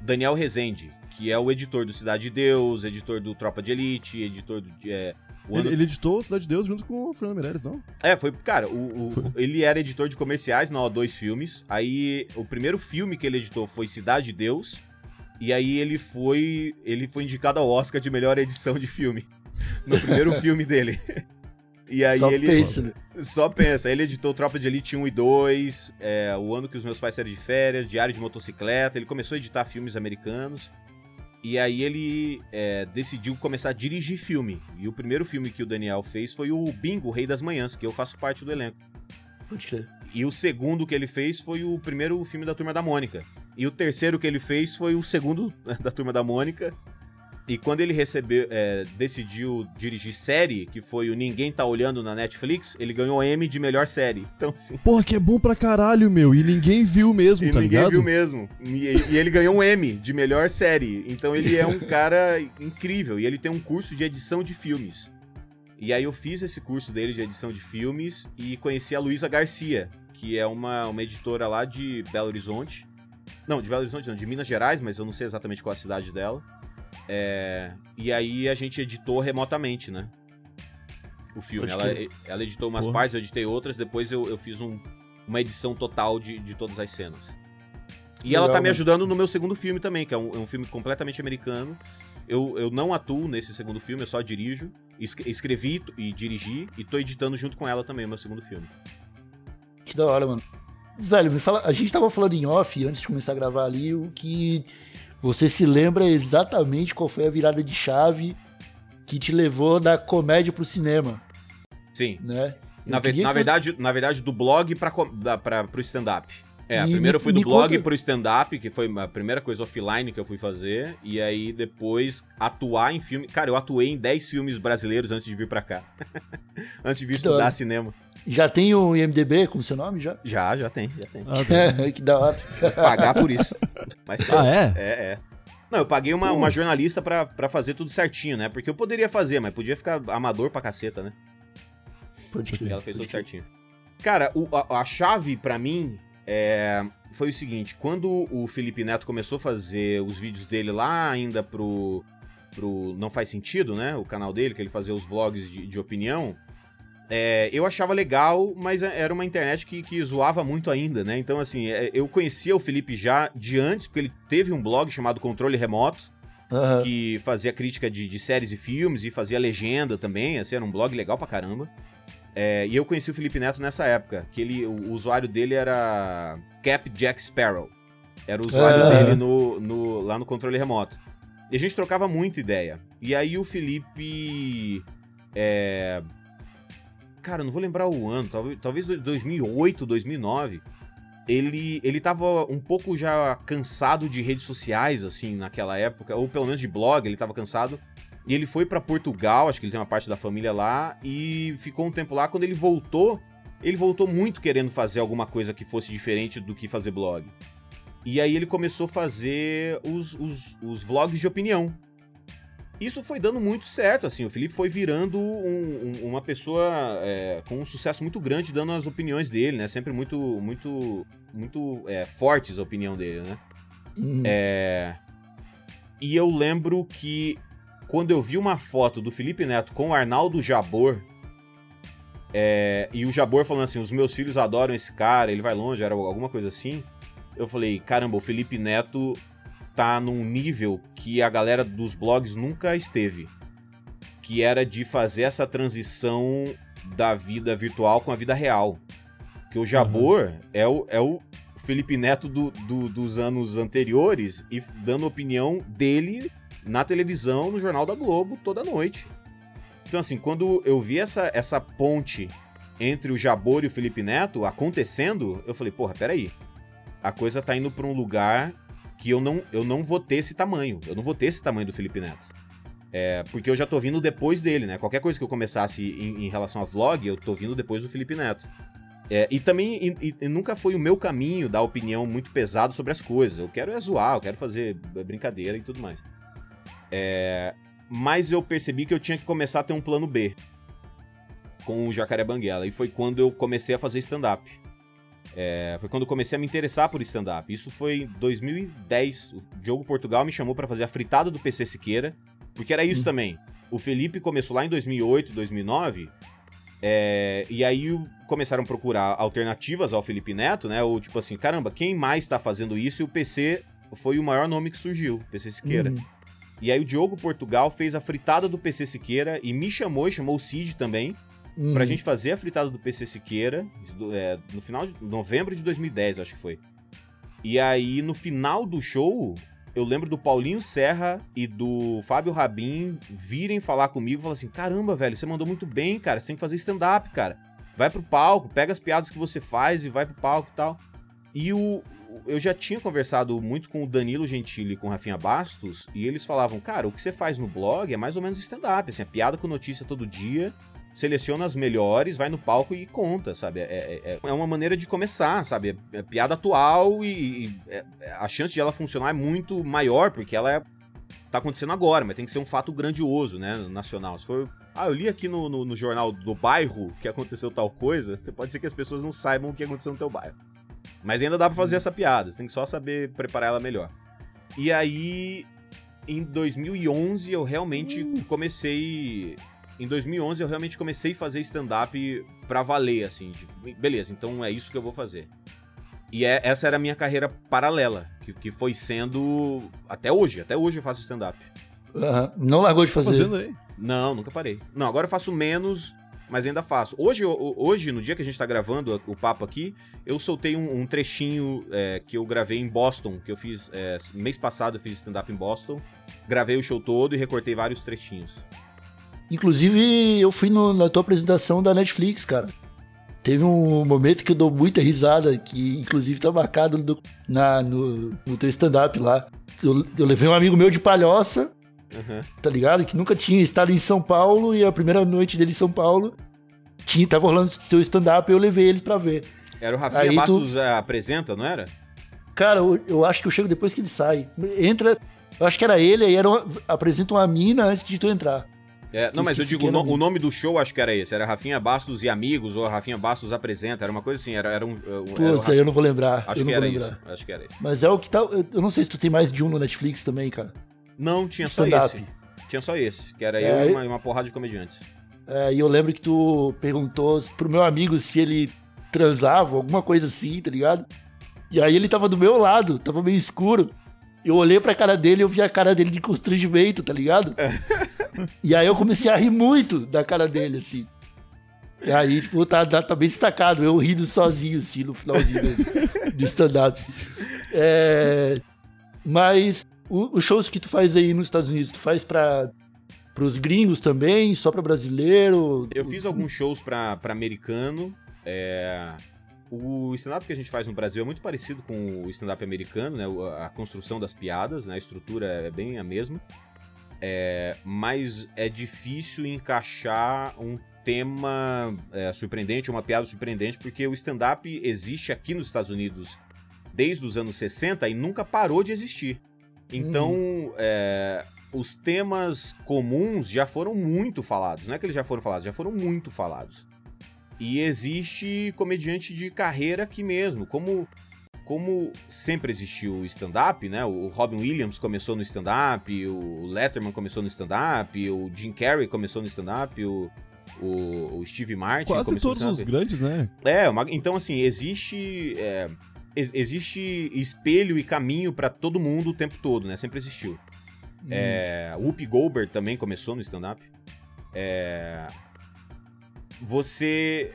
Daniel Rezende, que é o editor do Cidade de Deus, editor do Tropa de Elite, editor do. É, Ele, ele editou Cidade de Deus junto com o Fernando Meirelles, não? é, foi. Cara, o, o- Foi. ele era editor de comerciais na O2 Filmes. Aí, o primeiro filme que ele editou foi Cidade de Deus. E aí ele foi. Ele foi indicado ao Oscar de melhor edição de filme. No primeiro filme dele. E aí Só ele. pensa, né? Só pensa, ele editou Tropa de Elite 1 e 2, é, o ano que os meus pais saíram de férias, Diário de Motocicleta, ele começou a editar filmes americanos. E aí ele é, decidiu começar a dirigir filme. E o primeiro filme que o Daniel fez foi o Bingo, Rei das Manhãs, que eu faço parte do elenco. Pode crer. E o segundo que ele fez foi o primeiro filme da Turma da Mônica. E o terceiro que ele fez foi o segundo da Turma da Mônica. E quando ele recebeu, é, decidiu dirigir série, que foi o Ninguém Tá Olhando na Netflix, ele ganhou M de melhor série. Então, assim, Porra, que é bom pra caralho, meu. E ninguém viu mesmo, e tá ninguém ligado? viu mesmo. E, e ele ganhou um M de melhor série. Então ele é um cara incrível. E ele tem um curso de edição de filmes. E aí eu fiz esse curso dele de edição de filmes e conheci a Luísa Garcia, que é uma, uma editora lá de Belo Horizonte. Não, de Belo Horizonte não, de Minas Gerais, mas eu não sei exatamente qual a cidade dela. É, e aí a gente editou remotamente, né? O filme. Ela, ela editou umas Porra. partes, eu editei outras, depois eu, eu fiz um- uma edição total de, de todas as cenas. E ela Legal, tá me ajudando no meu segundo filme também, que é um, é um filme completamente americano. Eu, eu não atuo nesse segundo filme, eu só dirijo. Es- escrevi e dirigi, e tô editando junto com ela também o meu segundo filme. Que da hora, mano. Velho, me fala, a gente tava falando em off antes de começar a gravar ali o que você se lembra exatamente qual foi a virada de chave que te levou da comédia pro cinema, Sim. né? Na, ve- na verdade, na verdade, do blog pra, da- pra, pro stand-up. É, primeiro eu fui do blog conta- pro stand-up, que foi a primeira coisa offline que eu fui fazer. E aí depois atuar em filme. Cara, eu atuei em 10 filmes brasileiros antes de vir pra cá. antes de vir Que estudar cinema. Já tem o IMDB com seu nome já? Já, já tem, já tem. Ah, tá. que da hora. Pagar por isso. Mas tem. Ah, é? É, é. Não, eu paguei uma, uma jornalista pra, pra fazer tudo certinho, né? Porque eu poderia fazer, mas podia ficar amador pra caceta, né? Pode E crer. ela fez tudo certinho. Cara, o- a, a chave pra mim é, foi o seguinte: quando o Felipe Neto começou a fazer os vídeos dele lá ainda pro, pro Não Faz Sentido, né? O canal dele, que ele fazia os vlogs de, de opinião. É, eu achava legal, mas era uma internet que, que zoava muito ainda, né? Então, assim, é, eu conhecia o Felipe já de antes, porque ele teve um blog chamado Controle Remoto, Aham. que fazia crítica de, de séries e filmes e fazia legenda também, assim, era um blog legal pra caramba. É, e eu conheci o Felipe Neto nessa época, que ele, o, usuário dele era Cap Jack Sparrow. Era o usuário Ah. dele no, no- lá no controle remoto. E a gente trocava muita ideia. E aí o Felipe. É... Cara, eu não vou lembrar o ano, talvez, talvez 2008, 2009. Ele, ele tava um pouco já cansado de redes sociais, assim, naquela época, ou pelo menos de blog, ele tava cansado. E ele foi pra Portugal, acho que ele tem uma parte da família lá, e ficou um tempo lá. Quando ele voltou, ele voltou muito querendo fazer alguma coisa que fosse diferente do que fazer blog. E aí ele começou a fazer os, os, os vlogs de opinião. Isso foi dando muito certo, assim, o Felipe foi virando um- um- uma pessoa é, com um sucesso muito grande, dando as opiniões dele, né? Sempre muito, muito, muito é, fortes a opinião dele, né? Hum. É, E eu lembro que quando eu vi uma foto do Felipe Neto com o Arnaldo Jabor, é, e o Jabor falando assim: os meus filhos adoram esse cara, ele vai longe, era alguma coisa assim. Eu falei: caramba, o Felipe Neto tá num nível que a galera dos blogs nunca esteve. Que era de fazer essa transição da vida virtual com a vida real. Que o Jabor é, o, é o Felipe Neto do- do- dos anos anteriores e dando opinião dele na televisão, no Jornal da Globo, toda noite. Então, assim, quando eu vi essa, essa ponte entre o Jabor e o Felipe Neto acontecendo, eu falei, porra, peraí. A coisa tá indo pra um lugar que eu não, eu não vou ter esse tamanho. Eu não vou ter esse tamanho do Felipe Neto. É, porque eu já tô vindo depois dele, né? Qualquer coisa que eu começasse em, em relação a vlog, eu tô vindo depois do Felipe Neto. É, e também e- e- nunca foi o meu caminho dar opinião muito pesado sobre as coisas. Eu quero é zoar, eu quero fazer brincadeira e tudo mais. É, mas eu percebi que eu tinha que começar a ter um plano B com o Jacaré Banguela. E foi quando eu comecei a fazer stand-up. É, foi quando eu comecei a me interessar por stand-up. Isso foi em 2010. O Diogo Portugal me chamou pra fazer a fritada do PC Siqueira. Porque era isso também. O Felipe começou lá em 2008, 2009. é, e aí começaram a procurar alternativas ao Felipe Neto, né? Ou tipo assim, caramba, quem mais tá fazendo isso? E o PC foi o maior nome que surgiu, PC Siqueira. Uhum. E aí o Diogo Portugal fez a fritada do PC Siqueira e me chamou e chamou o Cid também Uhum. pra gente fazer a fritada do PC Siqueira é, no final de novembro de 2010, acho que foi. E aí no final do show, eu lembro do Paulinho Serra e do Fábio Rabin virem falar comigo e falar assim: "Caramba, velho, você mandou muito bem, cara, você tem que fazer stand up, cara. Vai pro palco, pega as piadas que você faz e vai pro palco e tal". E o eu já tinha conversado muito com o Danilo Gentili e com o Rafinha Bastos, e eles falavam, cara, o que você faz no blog é mais ou menos stand-up, assim, é piada com notícia todo dia, seleciona as melhores, vai no palco e conta, sabe? É, é- é uma maneira de começar, sabe? É, é piada atual e, e é- é- a chance de ela funcionar é muito maior, porque ela é, tá acontecendo agora, mas tem que ser um fato grandioso, né? Nacional. Se for. Ah, eu li aqui no, no, no jornal do bairro que aconteceu tal coisa, pode ser que as pessoas não saibam o que aconteceu no teu bairro. Mas ainda dá pra fazer essa piada, você tem que só saber preparar ela melhor. E aí, em 2011, eu realmente comecei. Em 2011, eu realmente comecei a fazer stand-up pra valer, assim. Tipo, beleza, então é isso que eu vou fazer. E é- essa era a minha carreira paralela, que, que foi sendo até hoje. Até hoje eu faço stand-up. Não largou de Tá fazer. fazendo? Não, nunca parei. Não, agora eu faço menos, mas ainda faço. Hoje, hoje no dia que a gente tá gravando o papo aqui, eu soltei um, um trechinho é, que eu gravei em Boston, que eu fiz. é, mês passado eu fiz stand-up em Boston. Gravei o show todo e recortei vários trechinhos. Inclusive, eu fui no- na tua apresentação da Netflix, cara. Teve um momento que eu dou muita risada, que inclusive tá marcado no, na- no, no teu stand-up lá. Eu, eu levei um amigo meu de palhoça, Uhum. tá ligado? Que nunca tinha estado em São Paulo e a primeira noite dele em São Paulo tinha, tava rolando teu stand-up e eu levei ele pra ver. Era o Rafinha Aí tu- Bastos é, apresenta, não era? Cara, eu, eu acho que eu chego depois que ele sai. Entra. Eu acho que era ele, aí era uma- apresenta uma mina antes de tu entrar. É, não, mas eu digo, no- o nome do show acho que era esse. Era Rafinha Bastos e Amigos, ou Rafinha Bastos apresenta. Era uma coisa assim, era, era um. o Putz, aí eu não vou lembrar. Acho que era lembrar. isso. Acho que era isso. Mas é o que tá. Eu não sei se tu tem mais de um no Netflix também, cara. Não, tinha só esse. Tinha só esse, que era É, eu aí- e uma, uma porrada de comediantes. É, e eu lembro que tu perguntou pro meu amigo se ele transava, alguma coisa assim, tá ligado? E aí ele tava do meu lado, tava meio escuro. Eu olhei pra cara dele e eu vi a cara dele de constrangimento, tá ligado? e aí eu comecei a rir muito da cara dele, assim. E aí, tipo, tá, tá, tá bem destacado, eu rindo sozinho, assim, no finalzinho do, stand-up. É, mas os shows que tu faz aí nos Estados Unidos, tu faz pra, pros gringos também, só pra brasileiro? Eu fiz alguns shows pra americano. é, O stand-up que a gente faz no Brasil é muito parecido com o stand-up americano, né? A construção das piadas, né? A estrutura é bem a mesma. É, Mas é difícil encaixar um tema é, surpreendente, uma piada surpreendente, porque o stand-up existe aqui nos Estados Unidos desde os anos 60 e nunca parou de existir. Então, é, os temas comuns já foram muito falados. Não é que eles já foram falados, já foram muito falados. E existe comediante de carreira aqui mesmo. Como, como sempre existiu o stand-up, né? O Robin Williams começou no stand-up, o Letterman começou no stand-up, o Jim Carrey começou no stand-up, o, o, o Steve Martin Quase todos os grandes, né? É, uma- então assim, existe. é, ex- existe espelho e caminho pra todo mundo o tempo todo, né? Sempre existiu. É, Whoopi Goldberg também começou no stand-up. É, você-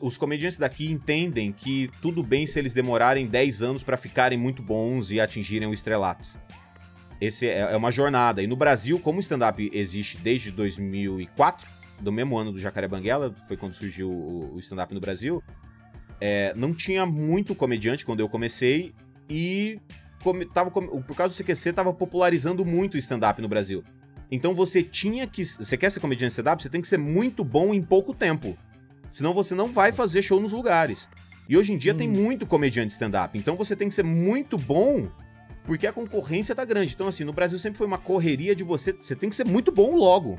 Os comediantes daqui entendem que tudo bem se eles demorarem 10 anos pra ficarem muito bons e atingirem o estrelato. Esse é, é uma jornada. E no Brasil, como o stand-up existe desde 2004, do mesmo ano do Jacaré Banguela, foi quando surgiu o, stand-up no Brasil, é, não tinha muito comediante quando eu comecei e come- tava, por causa do CQC tava popularizando muito o stand-up no Brasil. Então você tinha que. Você quer ser comediante de stand-up? Você tem que ser muito bom em pouco tempo. Senão você não vai fazer show nos lugares. E hoje em dia tem muito comediante stand-up. Então você tem que ser muito bom porque a concorrência tá grande. Então, assim, no Brasil sempre foi uma correria de você. Você tem que ser muito bom logo.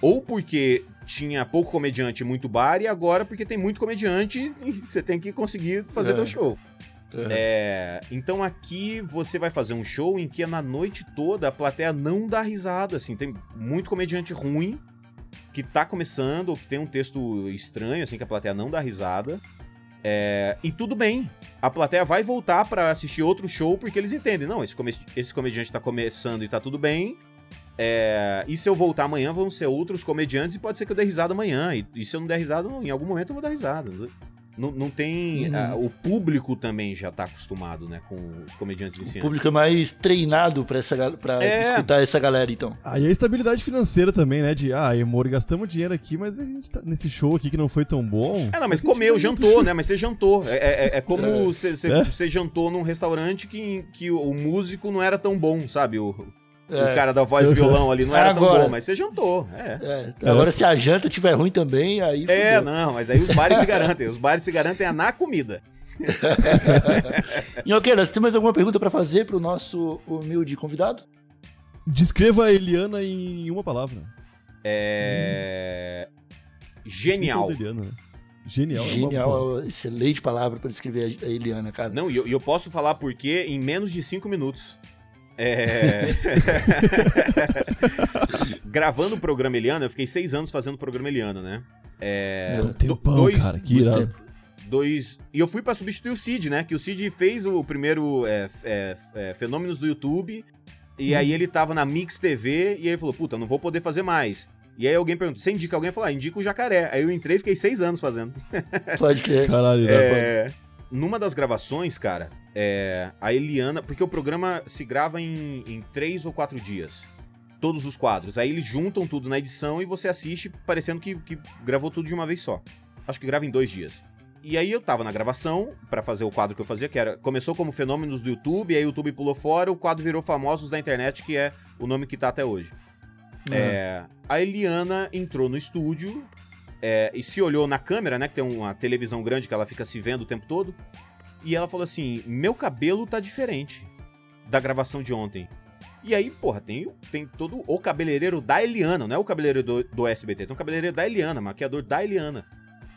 Ou porque tinha pouco comediante e muito bar, e agora porque tem muito comediante e você tem que conseguir fazer É. teu show. É, então aqui você vai fazer um show em que na noite toda a plateia não dá risada, assim, tem muito comediante ruim que tá começando ou que tem um texto estranho, assim, que a plateia não dá risada. É, e tudo bem, a plateia vai voltar pra assistir outro show porque eles entendem, não, esse, esse comediante tá começando e tá tudo bem. é, e se eu voltar amanhã vão ser outros comediantes e pode ser que eu dê risada amanhã. E, e se eu não der risada, em algum momento eu vou dar risada. Não, não tem. Uhum. ah, o público também já tá acostumado, né? Com os comediantes O iniciantes. público é mais treinado pra, essa, pra É. escutar essa galera, então. Aí a estabilidade financeira também, né? De, ah, amor, gastamos dinheiro aqui, mas a gente tá nesse show aqui que não foi tão bom. É, não, mas a comeu, vai jantou, né? Mas você jantou. É, é- é como É. você você- É. jantou num restaurante que, que o, o músico não era tão bom, sabe? O, o É. cara da voz e violão ali não era tão Agora- bom, mas você jantou. É. É, agora, se a janta tiver ruim também, aí. É, fudeu. não, mas aí os bares se garantem. Os bares se garantem é na comida. E ok, você tem mais alguma pergunta pra fazer pro nosso humilde convidado? Descreva a Eliana em uma palavra. É. Que Genial. Eliana, né? Genial. é Genial, é uma excelente palavra pra descrever a Eliana, cara. Não, e eu, e eu posso falar por quê em menos de cinco minutos. É... Gravando o programa Eliana, eu fiquei seis anos fazendo o programa Eliana, né? É... Meu Um tempão, dois- cara. Que irado. dois. E eu fui pra substituir o Cid, né? Que o Cid fez o primeiro é, é, é, Fenômenos do YouTube. E aí ele tava na Mix TV e ele falou: Puta, não vou poder fazer mais. E aí alguém perguntou: Você indica alguém? Eu falei: ah, indica o jacaré. Aí eu entrei e fiquei seis anos fazendo. Pode crer. Caralho, né? Numa das gravações, cara, é, a Eliana. Porque o programa se grava em, em três ou quatro dias. Todos os quadros. Aí eles juntam tudo na edição e você assiste parecendo que, que gravou tudo de uma vez só. Acho que grava em dois dias. E aí eu tava na gravação pra fazer o quadro que eu fazia, que era. Começou como Fenômenos do YouTube, aí o YouTube pulou fora, o quadro virou Famosos da Internet, que é o nome que tá até hoje. É, a Eliana entrou no estúdio é, e se olhou na câmera, né? Que tem uma televisão grande que ela fica se vendo o tempo todo. E ela falou assim: Meu cabelo tá diferente da gravação de ontem. E aí, porra, tem, tem todo o cabeleireiro da Eliana, não é o cabeleireiro do, do SBT, tem um cabeleireiro da Eliana, maquiador da Eliana.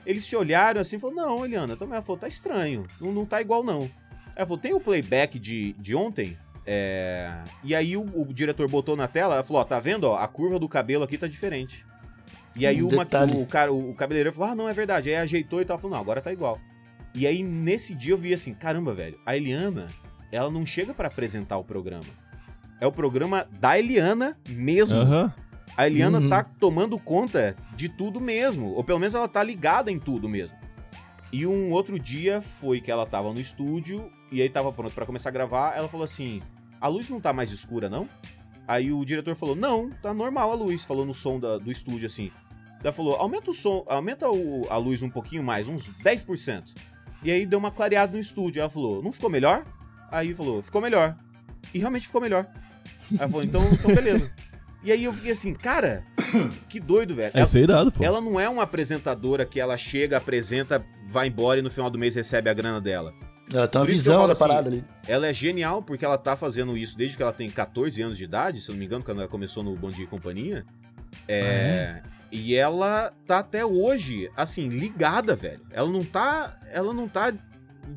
Eles se olharam assim e falaram: Não, Eliana, também. Ela falou: Tá estranho, não, não tá igual não. Ela falou: Tem o playback de, de ontem? É... E aí o, o diretor botou na tela, ela falou: Ó, tá vendo? Ó, a curva do cabelo aqui tá diferente. E aí Um detalhe. o, cara, o, cabeleireiro falou: Ah, não, é verdade. Aí ajeitou e tal. Falou: Não, agora tá igual. E aí nesse dia eu vi assim: Caramba, velho, a Eliana, ela não chega pra apresentar o programa. É o programa da Eliana mesmo. Aham. A Eliana Uhum. tá tomando conta de tudo mesmo. Ou pelo menos ela tá ligada em tudo mesmo. E um outro dia foi que ela tava no estúdio e aí tava pronto pra começar a gravar. Ela falou assim: A luz não tá mais escura, não? Aí o diretor falou: Não, tá normal a luz. Falou no som da- do estúdio assim. Ela falou: Aumenta o som, aumenta o- a luz um pouquinho mais, uns 10%. E aí deu uma clareada no estúdio. Ela falou: Não ficou melhor? Aí falou: Ficou melhor. E realmente ficou melhor. Aí ela falou: Então, então beleza. E aí eu fiquei assim, cara, que doido, velho. É, é irado, pô. Ela não é uma apresentadora que ela chega, apresenta, vai embora e no final do mês recebe a grana dela. Ela tem uma visão da assim, parada ali. Ela é genial porque ela tá fazendo isso desde que ela tem 14 anos de idade, se eu não me engano, quando ela começou no Bom Dia e Companhia. É, E ela tá até hoje, assim, ligada, velho. Ela não tá. Ela não tá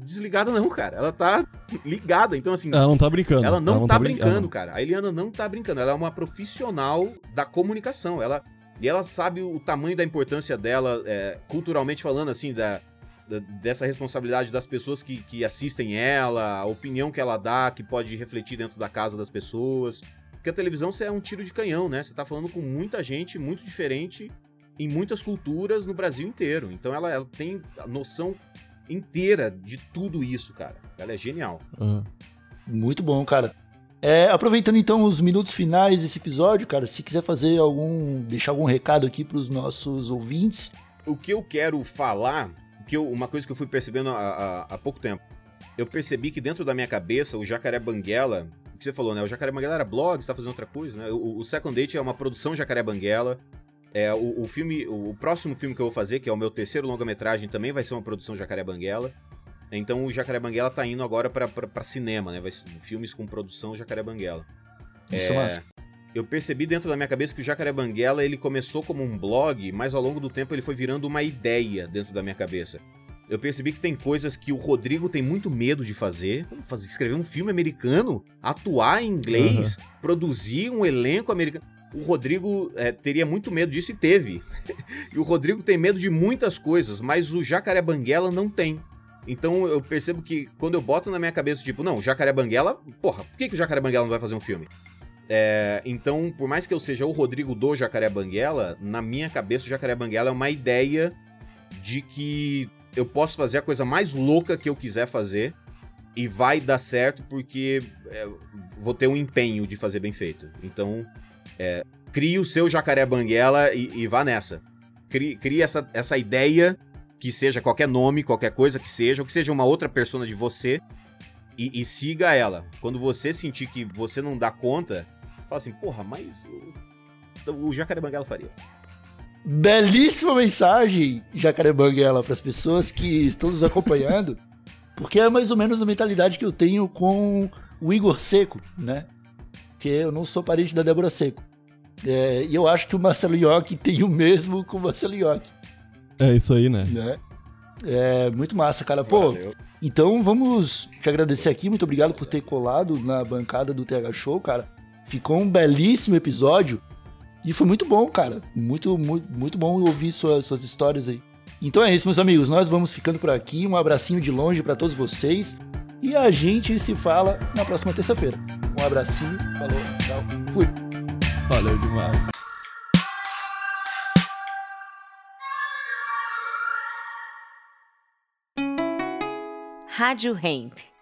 desligada, não, cara. Ela tá ligada. Então, assim, Ela não tá brincando. ela não, tá, brin- brincando, ela cara. A Eliana não tá brincando. Ela é uma profissional da comunicação. Ela, e ela sabe o tamanho da importância dela, é, culturalmente falando, assim, da, da- dessa responsabilidade das pessoas que, que assistem ela, a opinião que ela dá, que pode refletir dentro da casa das pessoas. Porque a televisão você é um tiro de canhão, né? Você tá falando com muita gente muito diferente em muitas culturas no Brasil inteiro. Então ela, ela tem a noção inteira de tudo isso, cara. Ela é genial. Aham. Muito bom, cara. É, aproveitando então os minutos finais desse episódio, cara, se quiser fazer algum. deixar algum recado aqui pros nossos ouvintes. o que eu quero falar, que eu- uma coisa que eu fui percebendo há, há- há pouco tempo, eu percebi que dentro da minha cabeça o Jacaré Banguela, o que você falou, né? O Jacaré Banguela era blog, você tá fazendo outra coisa, né? O, o Second Date é uma produção Jacaré Banguela. É, o, o filme, o, o próximo filme que eu vou fazer, que é o meu terceiro longa-metragem, também vai ser uma produção Jacaré Banguela. Então o Jacaré Banguela tá indo agora pra cinema, né? Vai filmes com produção Jacaré Banguela. Isso é massa. Eu percebi dentro da minha cabeça que o Jacaré Banguela ele começou como um blog, mas ao longo do tempo ele foi virando uma ideia dentro da minha cabeça. Eu percebi que tem coisas que o Rodrigo tem muito medo de fazer, como fazer escrever um filme americano, atuar em inglês, produzir um elenco americano. O Rodrigo é, teria muito medo disso e teve. e o Rodrigo tem medo de muitas coisas, mas o Jacaré Banguela não tem. Então eu percebo que quando eu boto na minha cabeça, tipo, não, Jacaré Banguela, porra, por que, que o Jacaré Banguela não vai fazer um filme? É, então, por mais que eu seja o Rodrigo do Jacaré Banguela, na minha cabeça o Jacaré Banguela é uma ideia de que eu posso fazer a coisa mais louca que eu quiser fazer e vai dar certo porque é, vou ter um empenho de fazer bem feito. Então, é, crie o seu Jacaré Banguela e, e vá nessa. Crie, crie essa, essa ideia que seja qualquer nome, qualquer coisa que seja, ou que seja uma outra persona de você e, e siga ela. Quando você sentir que você não dá conta, fala assim, porra, mas o, o Jacaré Banguela faria. Belíssima mensagem, Jacaré Banguela, para as pessoas que estão nos acompanhando, porque é mais ou menos a mentalidade que eu tenho com o Igor Seco, né? Porque eu não sou parente da Débora Seco. É, e eu acho que o Marcelo Iocchi tem o mesmo com o Marcelo Iocchi, É isso aí, né? né? É muito massa, cara. Pô, Valeu. então vamos te agradecer aqui. Muito obrigado por ter colado na bancada do TH Show, cara. Ficou um belíssimo episódio. E foi muito bom, cara. Muito, muito, muito bom ouvir suas, suas histórias aí. Então é isso, meus amigos. Nós vamos ficando por aqui. Um abracinho de longe para todos vocês. E a gente se fala na próxima terça-feira. Um abracinho, falou, tchau, fui. Valeu demais. Rádio Hemp.